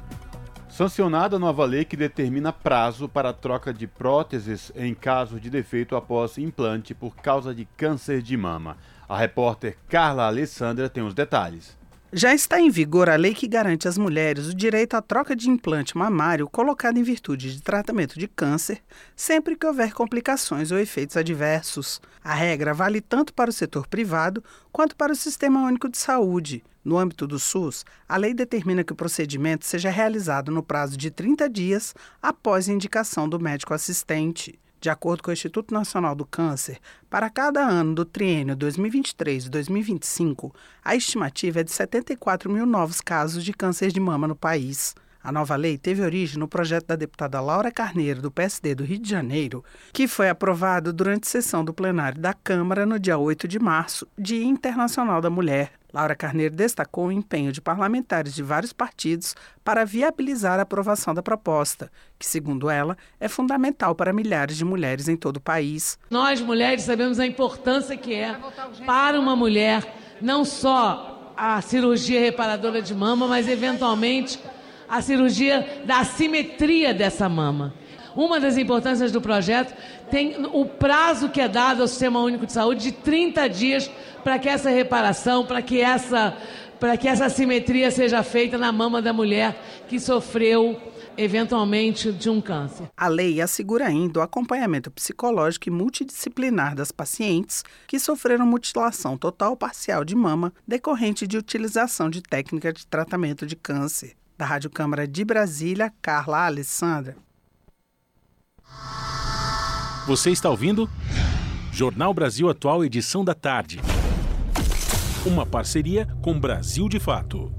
Sancionada a nova lei que determina prazo para a troca de próteses em caso de defeito após implante por causa de câncer de mama. A repórter Carla Alessandra tem os detalhes. Já está em vigor a lei que garante às mulheres o direito à troca de implante mamário colocado em virtude de tratamento de câncer, sempre que houver complicações ou efeitos adversos. A regra vale tanto para o setor privado quanto para o Sistema Único de Saúde. No âmbito do SUS, a lei determina que o procedimento seja realizado no prazo de 30 dias após a indicação do médico assistente. De acordo com o Instituto Nacional do Câncer, para cada ano do triênio 2023 e 2025, a estimativa é de 74 mil novos casos de câncer de mama no país. A nova lei teve origem no projeto da deputada Laura Carneiro, do PSD do Rio de Janeiro, que foi aprovado durante sessão do plenário da Câmara no dia 8 de março, Dia Internacional da Mulher. Laura Carneiro destacou o empenho de parlamentares de vários partidos para viabilizar a aprovação da proposta, que, segundo ela, é fundamental para milhares de mulheres em todo o país. Nós, mulheres, sabemos a importância que é para uma mulher não só a cirurgia reparadora de mama, mas eventualmente a cirurgia da assimetria dessa mama. Uma das importâncias do projeto tem o prazo que é dado ao Sistema Único de Saúde de 30 dias para que essa reparação, para que essa, para que essa simetria seja feita na mama da mulher que sofreu eventualmente de um câncer. A lei assegura ainda o acompanhamento psicológico e multidisciplinar das pacientes que sofreram mutilação total ou parcial de mama decorrente de utilização de técnica de tratamento de câncer. Da Rádio Câmara de Brasília, Carla Alessandra. Você está ouvindo? Jornal Brasil Atual, edição da tarde. Uma parceria com Brasil de Fato.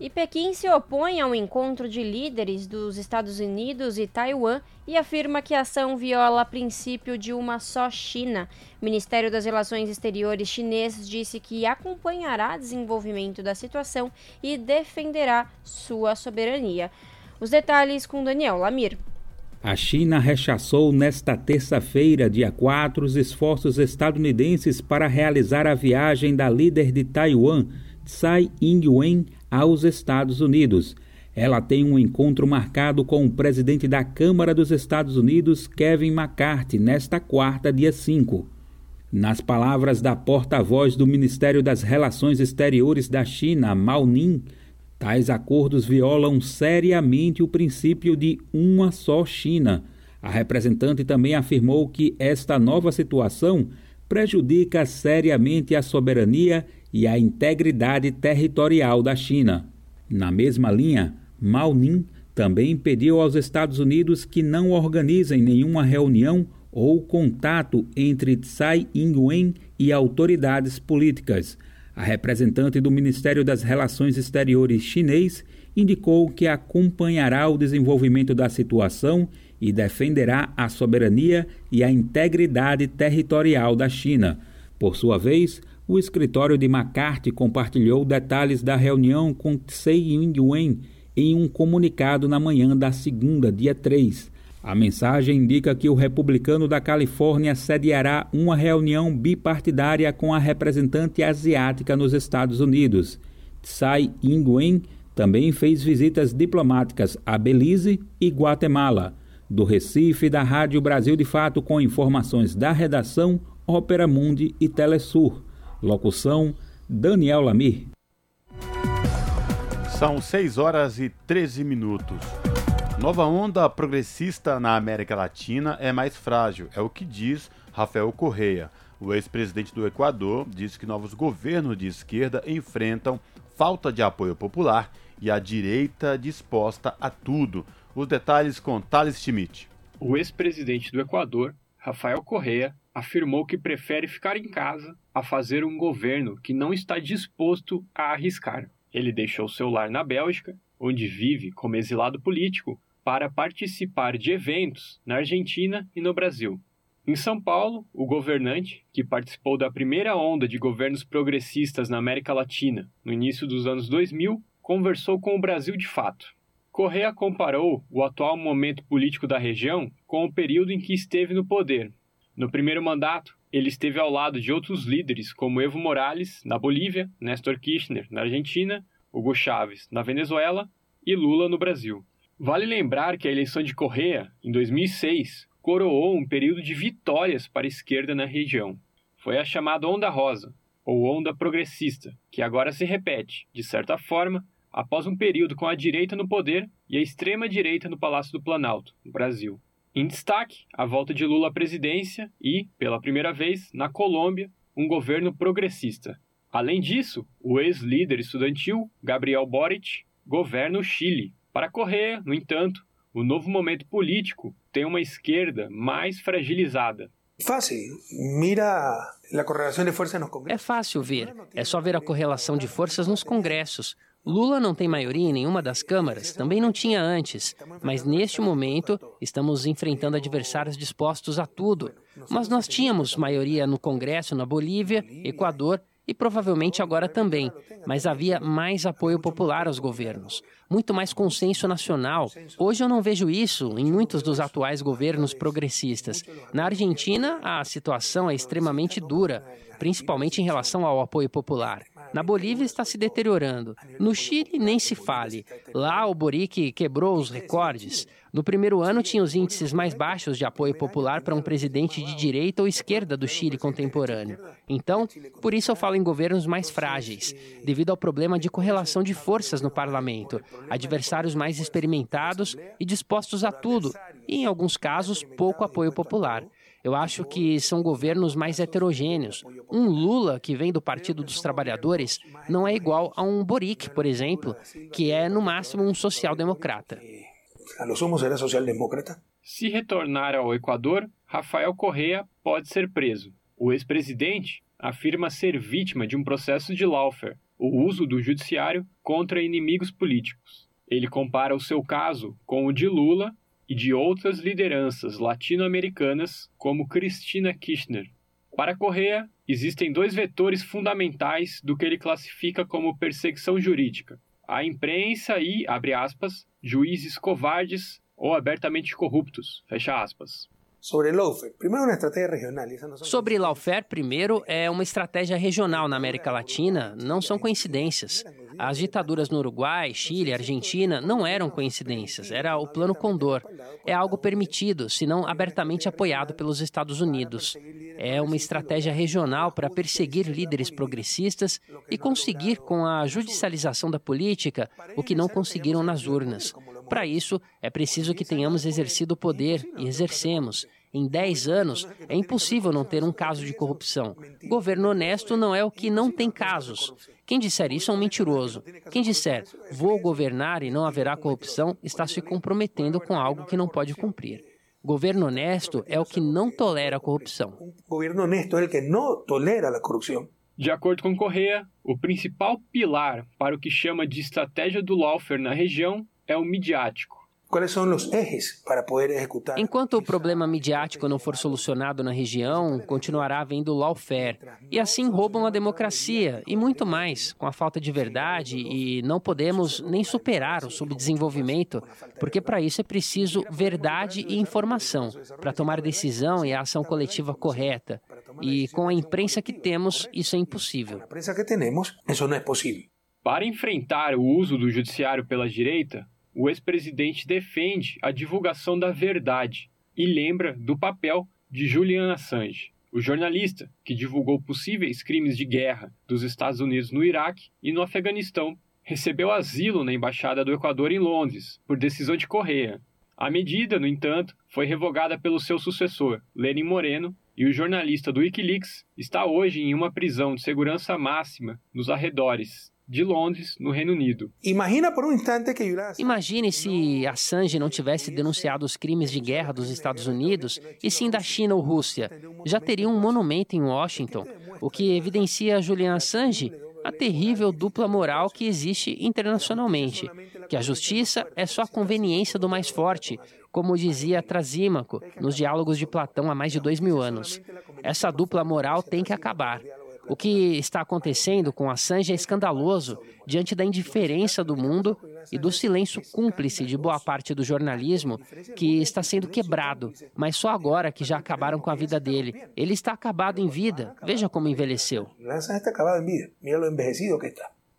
E Pequim se opõe ao encontro de líderes dos Estados Unidos e Taiwan e afirma que a ação viola o princípio de uma só China. O Ministério das Relações Exteriores chinês disse que acompanhará desenvolvimento da situação e defenderá sua soberania. Os detalhes com Daniel Lamir. A China rechaçou nesta terça-feira, dia 4, os esforços estadunidenses para realizar a viagem da líder de Taiwan, Tsai Ing-wen, aos Estados Unidos. Ela tem um encontro marcado com o presidente da Câmara dos Estados Unidos, Kevin McCarthy, nesta quarta, dia 5. Nas palavras da porta-voz do Ministério das Relações Exteriores da China, Mao Ning, Tais acordos violam seriamente o princípio de uma só China. A representante também afirmou que esta nova situação prejudica seriamente a soberania e a integridade territorial da China. Na mesma linha, Mao Ning também pediu aos Estados Unidos que não organizem nenhuma reunião ou contato entre Tsai Ing-wen e autoridades políticas a representante do Ministério das Relações Exteriores chinês indicou que acompanhará o desenvolvimento da situação e defenderá a soberania e a integridade territorial da China. Por sua vez, o escritório de McCarthy compartilhou detalhes da reunião com Tsai Ing-wen em um comunicado na manhã da segunda, dia 3. A mensagem indica que o republicano da Califórnia sediará uma reunião bipartidária com a representante asiática nos Estados Unidos. Tsai Ing-wen também fez visitas diplomáticas a Belize e Guatemala. Do Recife, da Rádio Brasil de Fato, com informações da redação, Ópera Mundi e Telesur. Locução: Daniel Lamir. São 6 horas e 13 minutos. Nova onda progressista na América Latina é mais frágil, é o que diz Rafael Correia. O ex-presidente do Equador disse que novos governos de esquerda enfrentam falta de apoio popular e a direita disposta a tudo. Os detalhes com Thales Schmidt. O ex-presidente do Equador, Rafael Correa, afirmou que prefere ficar em casa a fazer um governo que não está disposto a arriscar. Ele deixou seu lar na Bélgica, onde vive como exilado político, para participar de eventos na Argentina e no Brasil. Em São Paulo, o governante, que participou da primeira onda de governos progressistas na América Latina no início dos anos 2000, conversou com o Brasil de fato. Correa comparou o atual momento político da região com o período em que esteve no poder. No primeiro mandato, ele esteve ao lado de outros líderes como Evo Morales, na Bolívia, Néstor Kirchner, na Argentina, Hugo Chávez, na Venezuela e Lula, no Brasil. Vale lembrar que a eleição de Correa, em 2006, coroou um período de vitórias para a esquerda na região. Foi a chamada Onda Rosa, ou Onda Progressista, que agora se repete, de certa forma, após um período com a direita no poder e a extrema-direita no Palácio do Planalto, no Brasil. Em destaque, a volta de Lula à presidência e, pela primeira vez, na Colômbia, um governo progressista. Além disso, o ex-líder estudantil, Gabriel Boric, governa o Chile. Para Correa, no entanto, o novo momento político tem uma esquerda mais fragilizada. Fácil. Mira a correlação de forças nos congressos. É fácil ver. É só ver a correlação de forças nos congressos. Lula não tem maioria em nenhuma das câmaras, também não tinha antes, mas neste momento estamos enfrentando adversários dispostos a tudo. Mas nós tínhamos maioria no Congresso na Bolívia, Equador e provavelmente agora também, mas havia mais apoio popular aos governos, muito mais consenso nacional. Hoje eu não vejo isso em muitos dos atuais governos progressistas. Na Argentina, a situação é extremamente dura, principalmente em relação ao apoio popular. Na Bolívia está se deteriorando. No Chile, nem se fale. Lá, o Boric quebrou os recordes. No primeiro ano, tinha os índices mais baixos de apoio popular para um presidente de direita ou esquerda do Chile contemporâneo. Então, por isso eu falo em governos mais frágeis, devido ao problema de correlação de forças no parlamento, adversários mais experimentados e dispostos a tudo, e em alguns casos, pouco apoio popular. Eu acho que são governos mais heterogêneos. Um Lula, que vem do Partido dos Trabalhadores, não é igual a um Boric, por exemplo, que é no máximo um social-democrata a lo sumo será socialdemócrata. Se retornar ao Equador, Rafael Correa pode ser preso. O ex-presidente afirma ser vítima de um processo de lawfare, o uso do judiciário contra inimigos políticos. Ele compara o seu caso com o de Lula e de outras lideranças latino-americanas, como Cristina Kirchner. Para Correa, existem dois vetores fundamentais do que ele classifica como perseguição jurídica: a imprensa e, abre aspas, juízes covardes ou abertamente corruptos, fecha aspas. Sobre lawfare, primeiro uma estratégia regional. Sobre lawfare, primeiro é uma estratégia regional na América Latina, não são coincidências. As ditaduras no Uruguai, Chile, Argentina não eram coincidências, era o Plano Condor. É algo permitido, se não abertamente apoiado pelos Estados Unidos. É uma estratégia regional para perseguir líderes progressistas e conseguir, com a judicialização da política, o que não conseguiram nas urnas. Para isso, é preciso que tenhamos exercido o poder e exercemos. Em 10 anos, é impossível não ter um caso de corrupção. Governo honesto não é o que não tem casos. Quem disser isso é um mentiroso. Quem disser vou governar e não haverá corrupção está se comprometendo com algo que não pode cumprir. Governo honesto é o que não tolera a corrupção. Governo honesto é o que não tolera a corrupção. De acordo com Correa, o principal pilar para o que chama de estratégia do lawfare na região é o midiático. Quais são os eixos para poder executar? Enquanto o problema midiático não for solucionado na região, continuará havendo lawfare. E assim roubam a democracia e muito mais, com a falta de verdade e não podemos nem superar o subdesenvolvimento, porque para isso é preciso verdade e informação, para tomar decisão e a ação coletiva correta. E com a imprensa que temos, isso é impossível. A imprensa que temos, isso não é possível. Para enfrentar o uso do judiciário pela direita, o ex-presidente defende a divulgação da verdade e lembra do papel de Julian Assange, o jornalista que divulgou possíveis crimes de guerra dos Estados Unidos no Iraque e no Afeganistão. Recebeu asilo na Embaixada do Equador em Londres, por decisão de Correia. A medida, no entanto, foi revogada pelo seu sucessor, Lenin Moreno, e o jornalista do Wikileaks está hoje em uma prisão de segurança máxima nos arredores de Londres, no Reino Unido. Imagine se Assange não tivesse denunciado os crimes de guerra dos Estados Unidos e sim da China ou Rússia. Já teria um monumento em Washington, o que evidencia Julian Assange a terrível dupla moral que existe internacionalmente, que a justiça é só a conveniência do mais forte, como dizia Trasímaco nos diálogos de Platão há mais de dois mil anos. Essa dupla moral tem que acabar. O que está acontecendo com Assange é escandaloso diante da indiferença do mundo e do silêncio cúmplice de boa parte do jornalismo que está sendo quebrado, mas só agora que já acabaram com a vida dele. Ele está acabado em vida. Veja como envelheceu.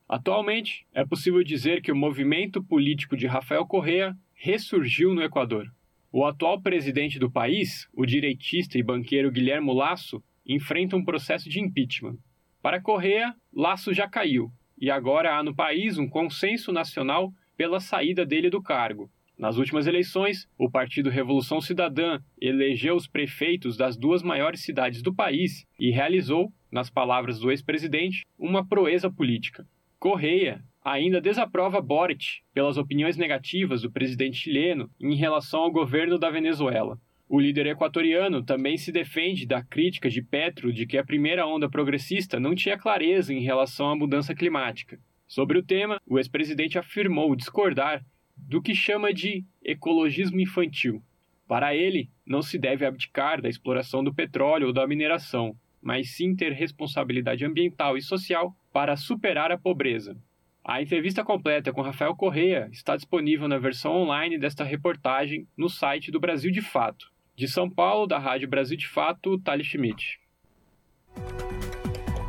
Atualmente, é possível dizer que o movimento político de Rafael Correa ressurgiu no Equador. O atual presidente do país, o direitista e banqueiro Guilherme Lasso, enfrenta um processo de impeachment. Para Correa, Laço já caiu e agora há no país um consenso nacional pela saída dele do cargo. Nas últimas eleições, o Partido Revolução Cidadã elegeu os prefeitos das duas maiores cidades do país e realizou, nas palavras do ex-presidente, uma proeza política. Correia ainda desaprova Boric pelas opiniões negativas do presidente chileno em relação ao governo da Venezuela. O líder equatoriano também se defende da crítica de Petro de que a primeira onda progressista não tinha clareza em relação à mudança climática. Sobre o tema, o ex-presidente afirmou discordar do que chama de ecologismo infantil. Para ele, não se deve abdicar da exploração do petróleo ou da mineração, mas sim ter responsabilidade ambiental e social para superar a pobreza. A entrevista completa com Rafael Correa está disponível na versão online desta reportagem no site do Brasil de Fato. De São Paulo, da Rádio Brasil de Fato, Thales Schmidt.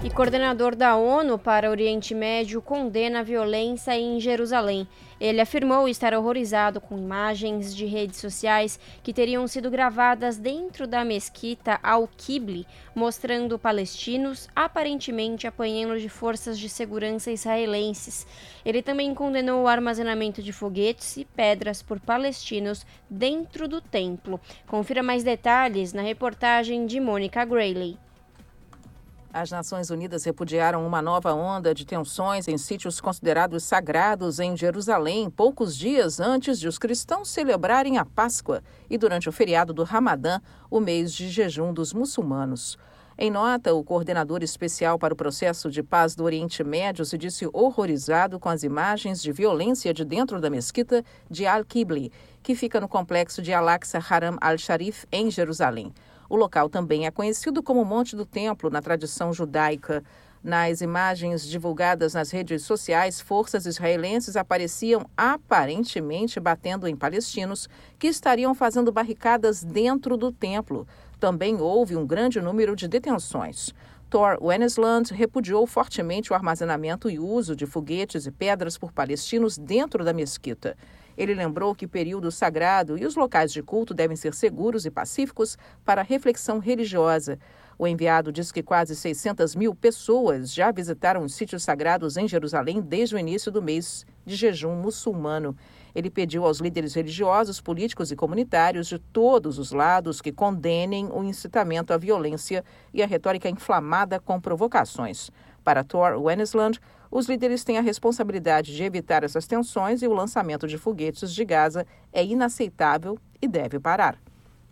E coordenador da ONU para Oriente Médio condena a violência em Jerusalém. Ele afirmou estar horrorizado com imagens de redes sociais que teriam sido gravadas dentro da mesquita Al-Qibli, mostrando palestinos aparentemente apanhando de forças de segurança israelenses. Ele também condenou o armazenamento de foguetes e pedras por palestinos dentro do templo. Confira mais detalhes na reportagem de Mônica Grayley. As Nações Unidas repudiaram uma nova onda de tensões em sítios considerados sagrados em Jerusalém, poucos dias antes de os cristãos celebrarem a Páscoa e durante o feriado do Ramadã, o mês de jejum dos muçulmanos. Em nota, o coordenador especial para o processo de paz do Oriente Médio se disse horrorizado com as imagens de violência de dentro da mesquita de Al-Qibli, que fica no complexo de Al-Aqsa Haram al-Sharif, em Jerusalém. O local também é conhecido como Monte do Templo na tradição judaica. Nas imagens divulgadas nas redes sociais, forças israelenses apareciam aparentemente batendo em palestinos que estariam fazendo barricadas dentro do templo. Também houve um grande número de detenções. Thor Wennesland repudiou fortemente o armazenamento e uso de foguetes e pedras por palestinos dentro da mesquita. Ele lembrou que o período sagrado e os locais de culto devem ser seguros e pacíficos para reflexão religiosa. O enviado diz que quase 600 mil pessoas já visitaram os sítios sagrados em Jerusalém desde o início do mês de jejum muçulmano. Ele pediu aos líderes religiosos, políticos e comunitários de todos os lados que condenem o incitamento à violência e a retórica inflamada com provocações. Para Thor Wennesland, os líderes têm a responsabilidade de evitar essas tensões e o lançamento de foguetes de Gaza é inaceitável e deve parar.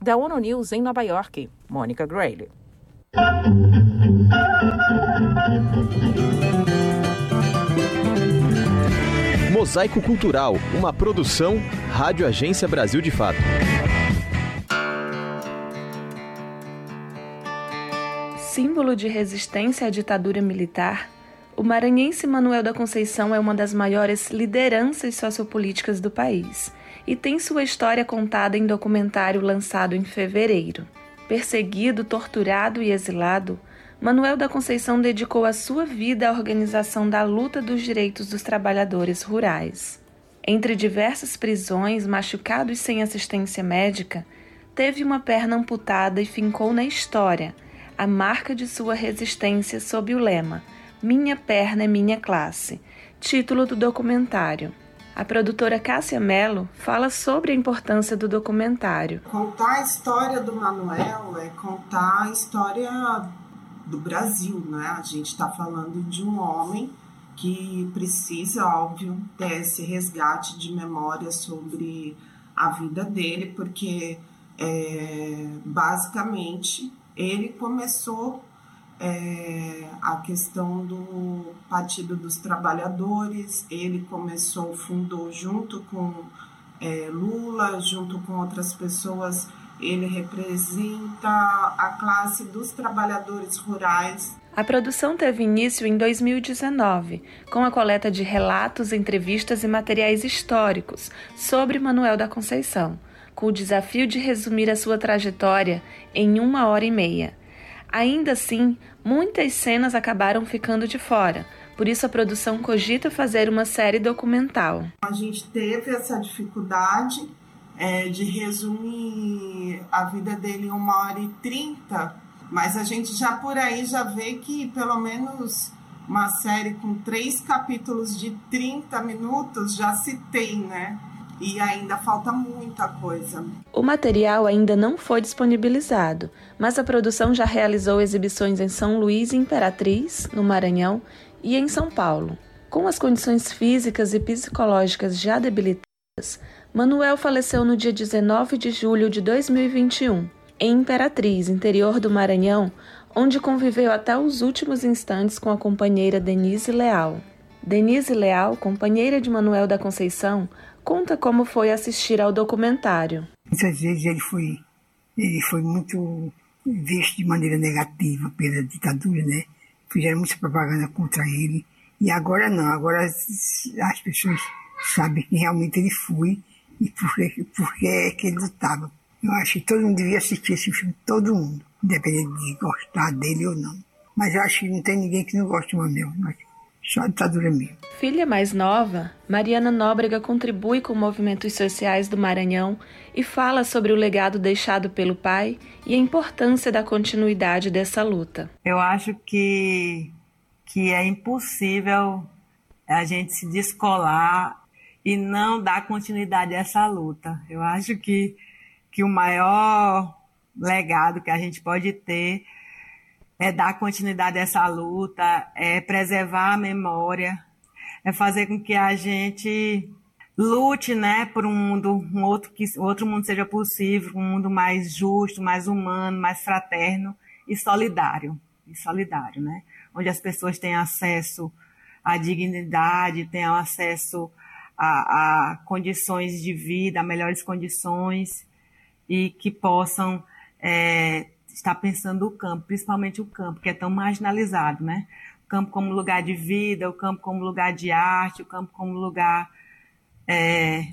Da ONU News em Nova York, Mônica Grayle. Mosaico Cultural, uma produção Rádio Agência Brasil de Fato. Símbolo de resistência à ditadura militar, o maranhense Manuel da Conceição é uma das maiores lideranças sociopolíticas do país e tem sua história contada em documentário lançado em fevereiro. Perseguido, torturado e exilado, Manuel da Conceição dedicou a sua vida à organização da luta dos direitos dos trabalhadores rurais. Entre diversas prisões, machucado e sem assistência médica, teve uma perna amputada e fincou na história a marca de sua resistência sob o lema minha Perna é Minha Classe, título do documentário. A produtora Cássia Mello fala sobre a importância do documentário. Contar a história do Manuel é contar a história do Brasil, né? A gente está falando de um homem que precisa, óbvio, ter esse resgate de memória sobre a vida dele, porque é, basicamente ele começou é, a questão do Partido dos Trabalhadores, ele começou, fundou junto com é, Lula, junto com outras pessoas, ele representa a classe dos trabalhadores rurais a produção teve início em 2019, com a coleta de relatos, entrevistas e materiais históricos sobre Manuel da Conceição, com o desafio de resumir a sua trajetória em uma hora e meia. Ainda assim, muitas cenas acabaram ficando de fora, por isso a produção cogita fazer uma série documental. A gente teve essa dificuldade é, de resumir a vida dele em uma hora e trinta mas a gente já por aí já vê que pelo menos uma série com três capítulos de 30 minutos já se tem, né? E ainda falta muita coisa. O material ainda não foi disponibilizado, mas a produção já realizou exibições em São Luís e Imperatriz, no Maranhão, e em São Paulo. Com as condições físicas e psicológicas já debilitadas, Manuel faleceu no dia 19 de julho de 2021 em Imperatriz, interior do Maranhão, onde conviveu até os últimos instantes com a companheira Denise Leal. Denise Leal, companheira de Manuel da Conceição, conta como foi assistir ao documentário. Muitas vezes ele foi, ele foi muito visto de maneira negativa pela ditadura, né? Fizeram muita propaganda contra ele. E agora não, agora as pessoas sabem que realmente ele foi e por que é que ele lutava eu acho que todo mundo devia assistir esse filme, todo mundo, independente de gostar dele ou não. Mas eu acho que não tem ninguém que não goste do Manel, mas só ditadura mesmo. Filha mais nova, Mariana Nóbrega contribui com movimentos sociais do Maranhão e fala sobre o legado deixado pelo pai e a importância da continuidade dessa luta. Eu acho que, que é impossível a gente se descolar e não dar continuidade a essa luta. Eu acho que que o maior legado que a gente pode ter é dar continuidade a essa luta, é preservar a memória, é fazer com que a gente lute, né, por um mundo, um outro que outro mundo seja possível, um mundo mais justo, mais humano, mais fraterno e solidário, e solidário, né, onde as pessoas têm acesso à dignidade, tenham acesso a, a condições de vida, a melhores condições e que possam é, estar pensando o campo, principalmente o campo, que é tão marginalizado, né? O campo como lugar de vida, o campo como lugar de arte, o campo como lugar é,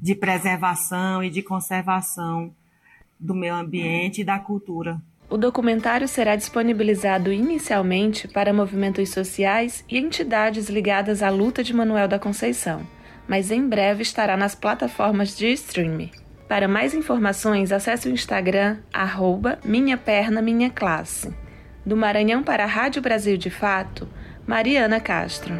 de preservação e de conservação do meio ambiente e da cultura. O documentário será disponibilizado inicialmente para movimentos sociais e entidades ligadas à luta de Manuel da Conceição, mas em breve estará nas plataformas de streaming. Para mais informações, acesse o Instagram arroba Minha Perna Minha Classe. Do Maranhão para a Rádio Brasil de Fato, Mariana Castro.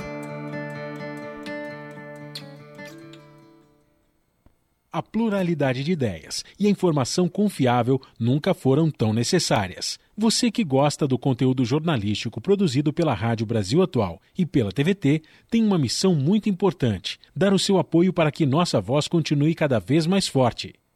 A pluralidade de ideias e a informação confiável nunca foram tão necessárias. Você que gosta do conteúdo jornalístico produzido pela Rádio Brasil Atual e pela TVT tem uma missão muito importante: dar o seu apoio para que nossa voz continue cada vez mais forte.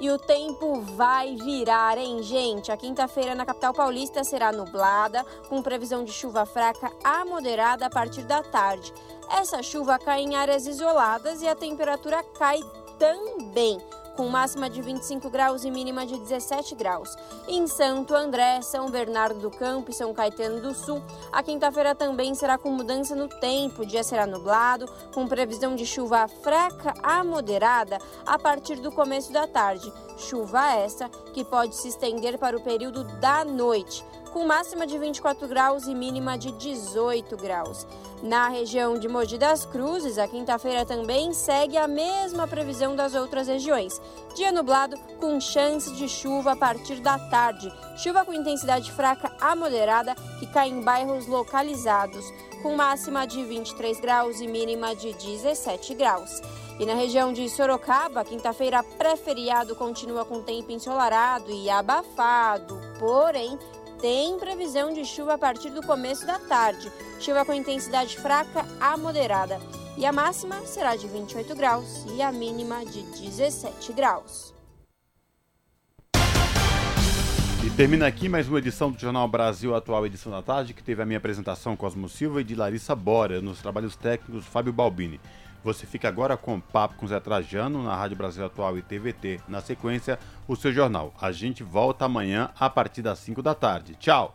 E o tempo vai virar, hein, gente? A quinta-feira na capital paulista será nublada, com previsão de chuva fraca a moderada a partir da tarde. Essa chuva cai em áreas isoladas e a temperatura cai também com máxima de 25 graus e mínima de 17 graus. Em Santo André, São Bernardo do Campo e São Caetano do Sul, a quinta-feira também será com mudança no tempo. O dia será nublado, com previsão de chuva fraca a moderada a partir do começo da tarde. Chuva essa que pode se estender para o período da noite com máxima de 24 graus e mínima de 18 graus. Na região de Mogi das Cruzes, a quinta-feira também segue a mesma previsão das outras regiões. Dia nublado com chance de chuva a partir da tarde. Chuva com intensidade fraca a moderada que cai em bairros localizados, com máxima de 23 graus e mínima de 17 graus. E na região de Sorocaba, quinta-feira pré-feriado continua com tempo ensolarado e abafado, porém tem previsão de chuva a partir do começo da tarde, chuva com intensidade fraca a moderada. E a máxima será de 28 graus e a mínima de 17 graus. E termina aqui mais uma edição do Jornal Brasil Atual, edição da tarde, que teve a minha apresentação Cosmo Silva e de Larissa Bora, nos trabalhos técnicos Fábio Balbini. Você fica agora com Papo com Zé Trajano na Rádio Brasil Atual e TVT. Na sequência, o seu jornal. A gente volta amanhã a partir das 5 da tarde. Tchau!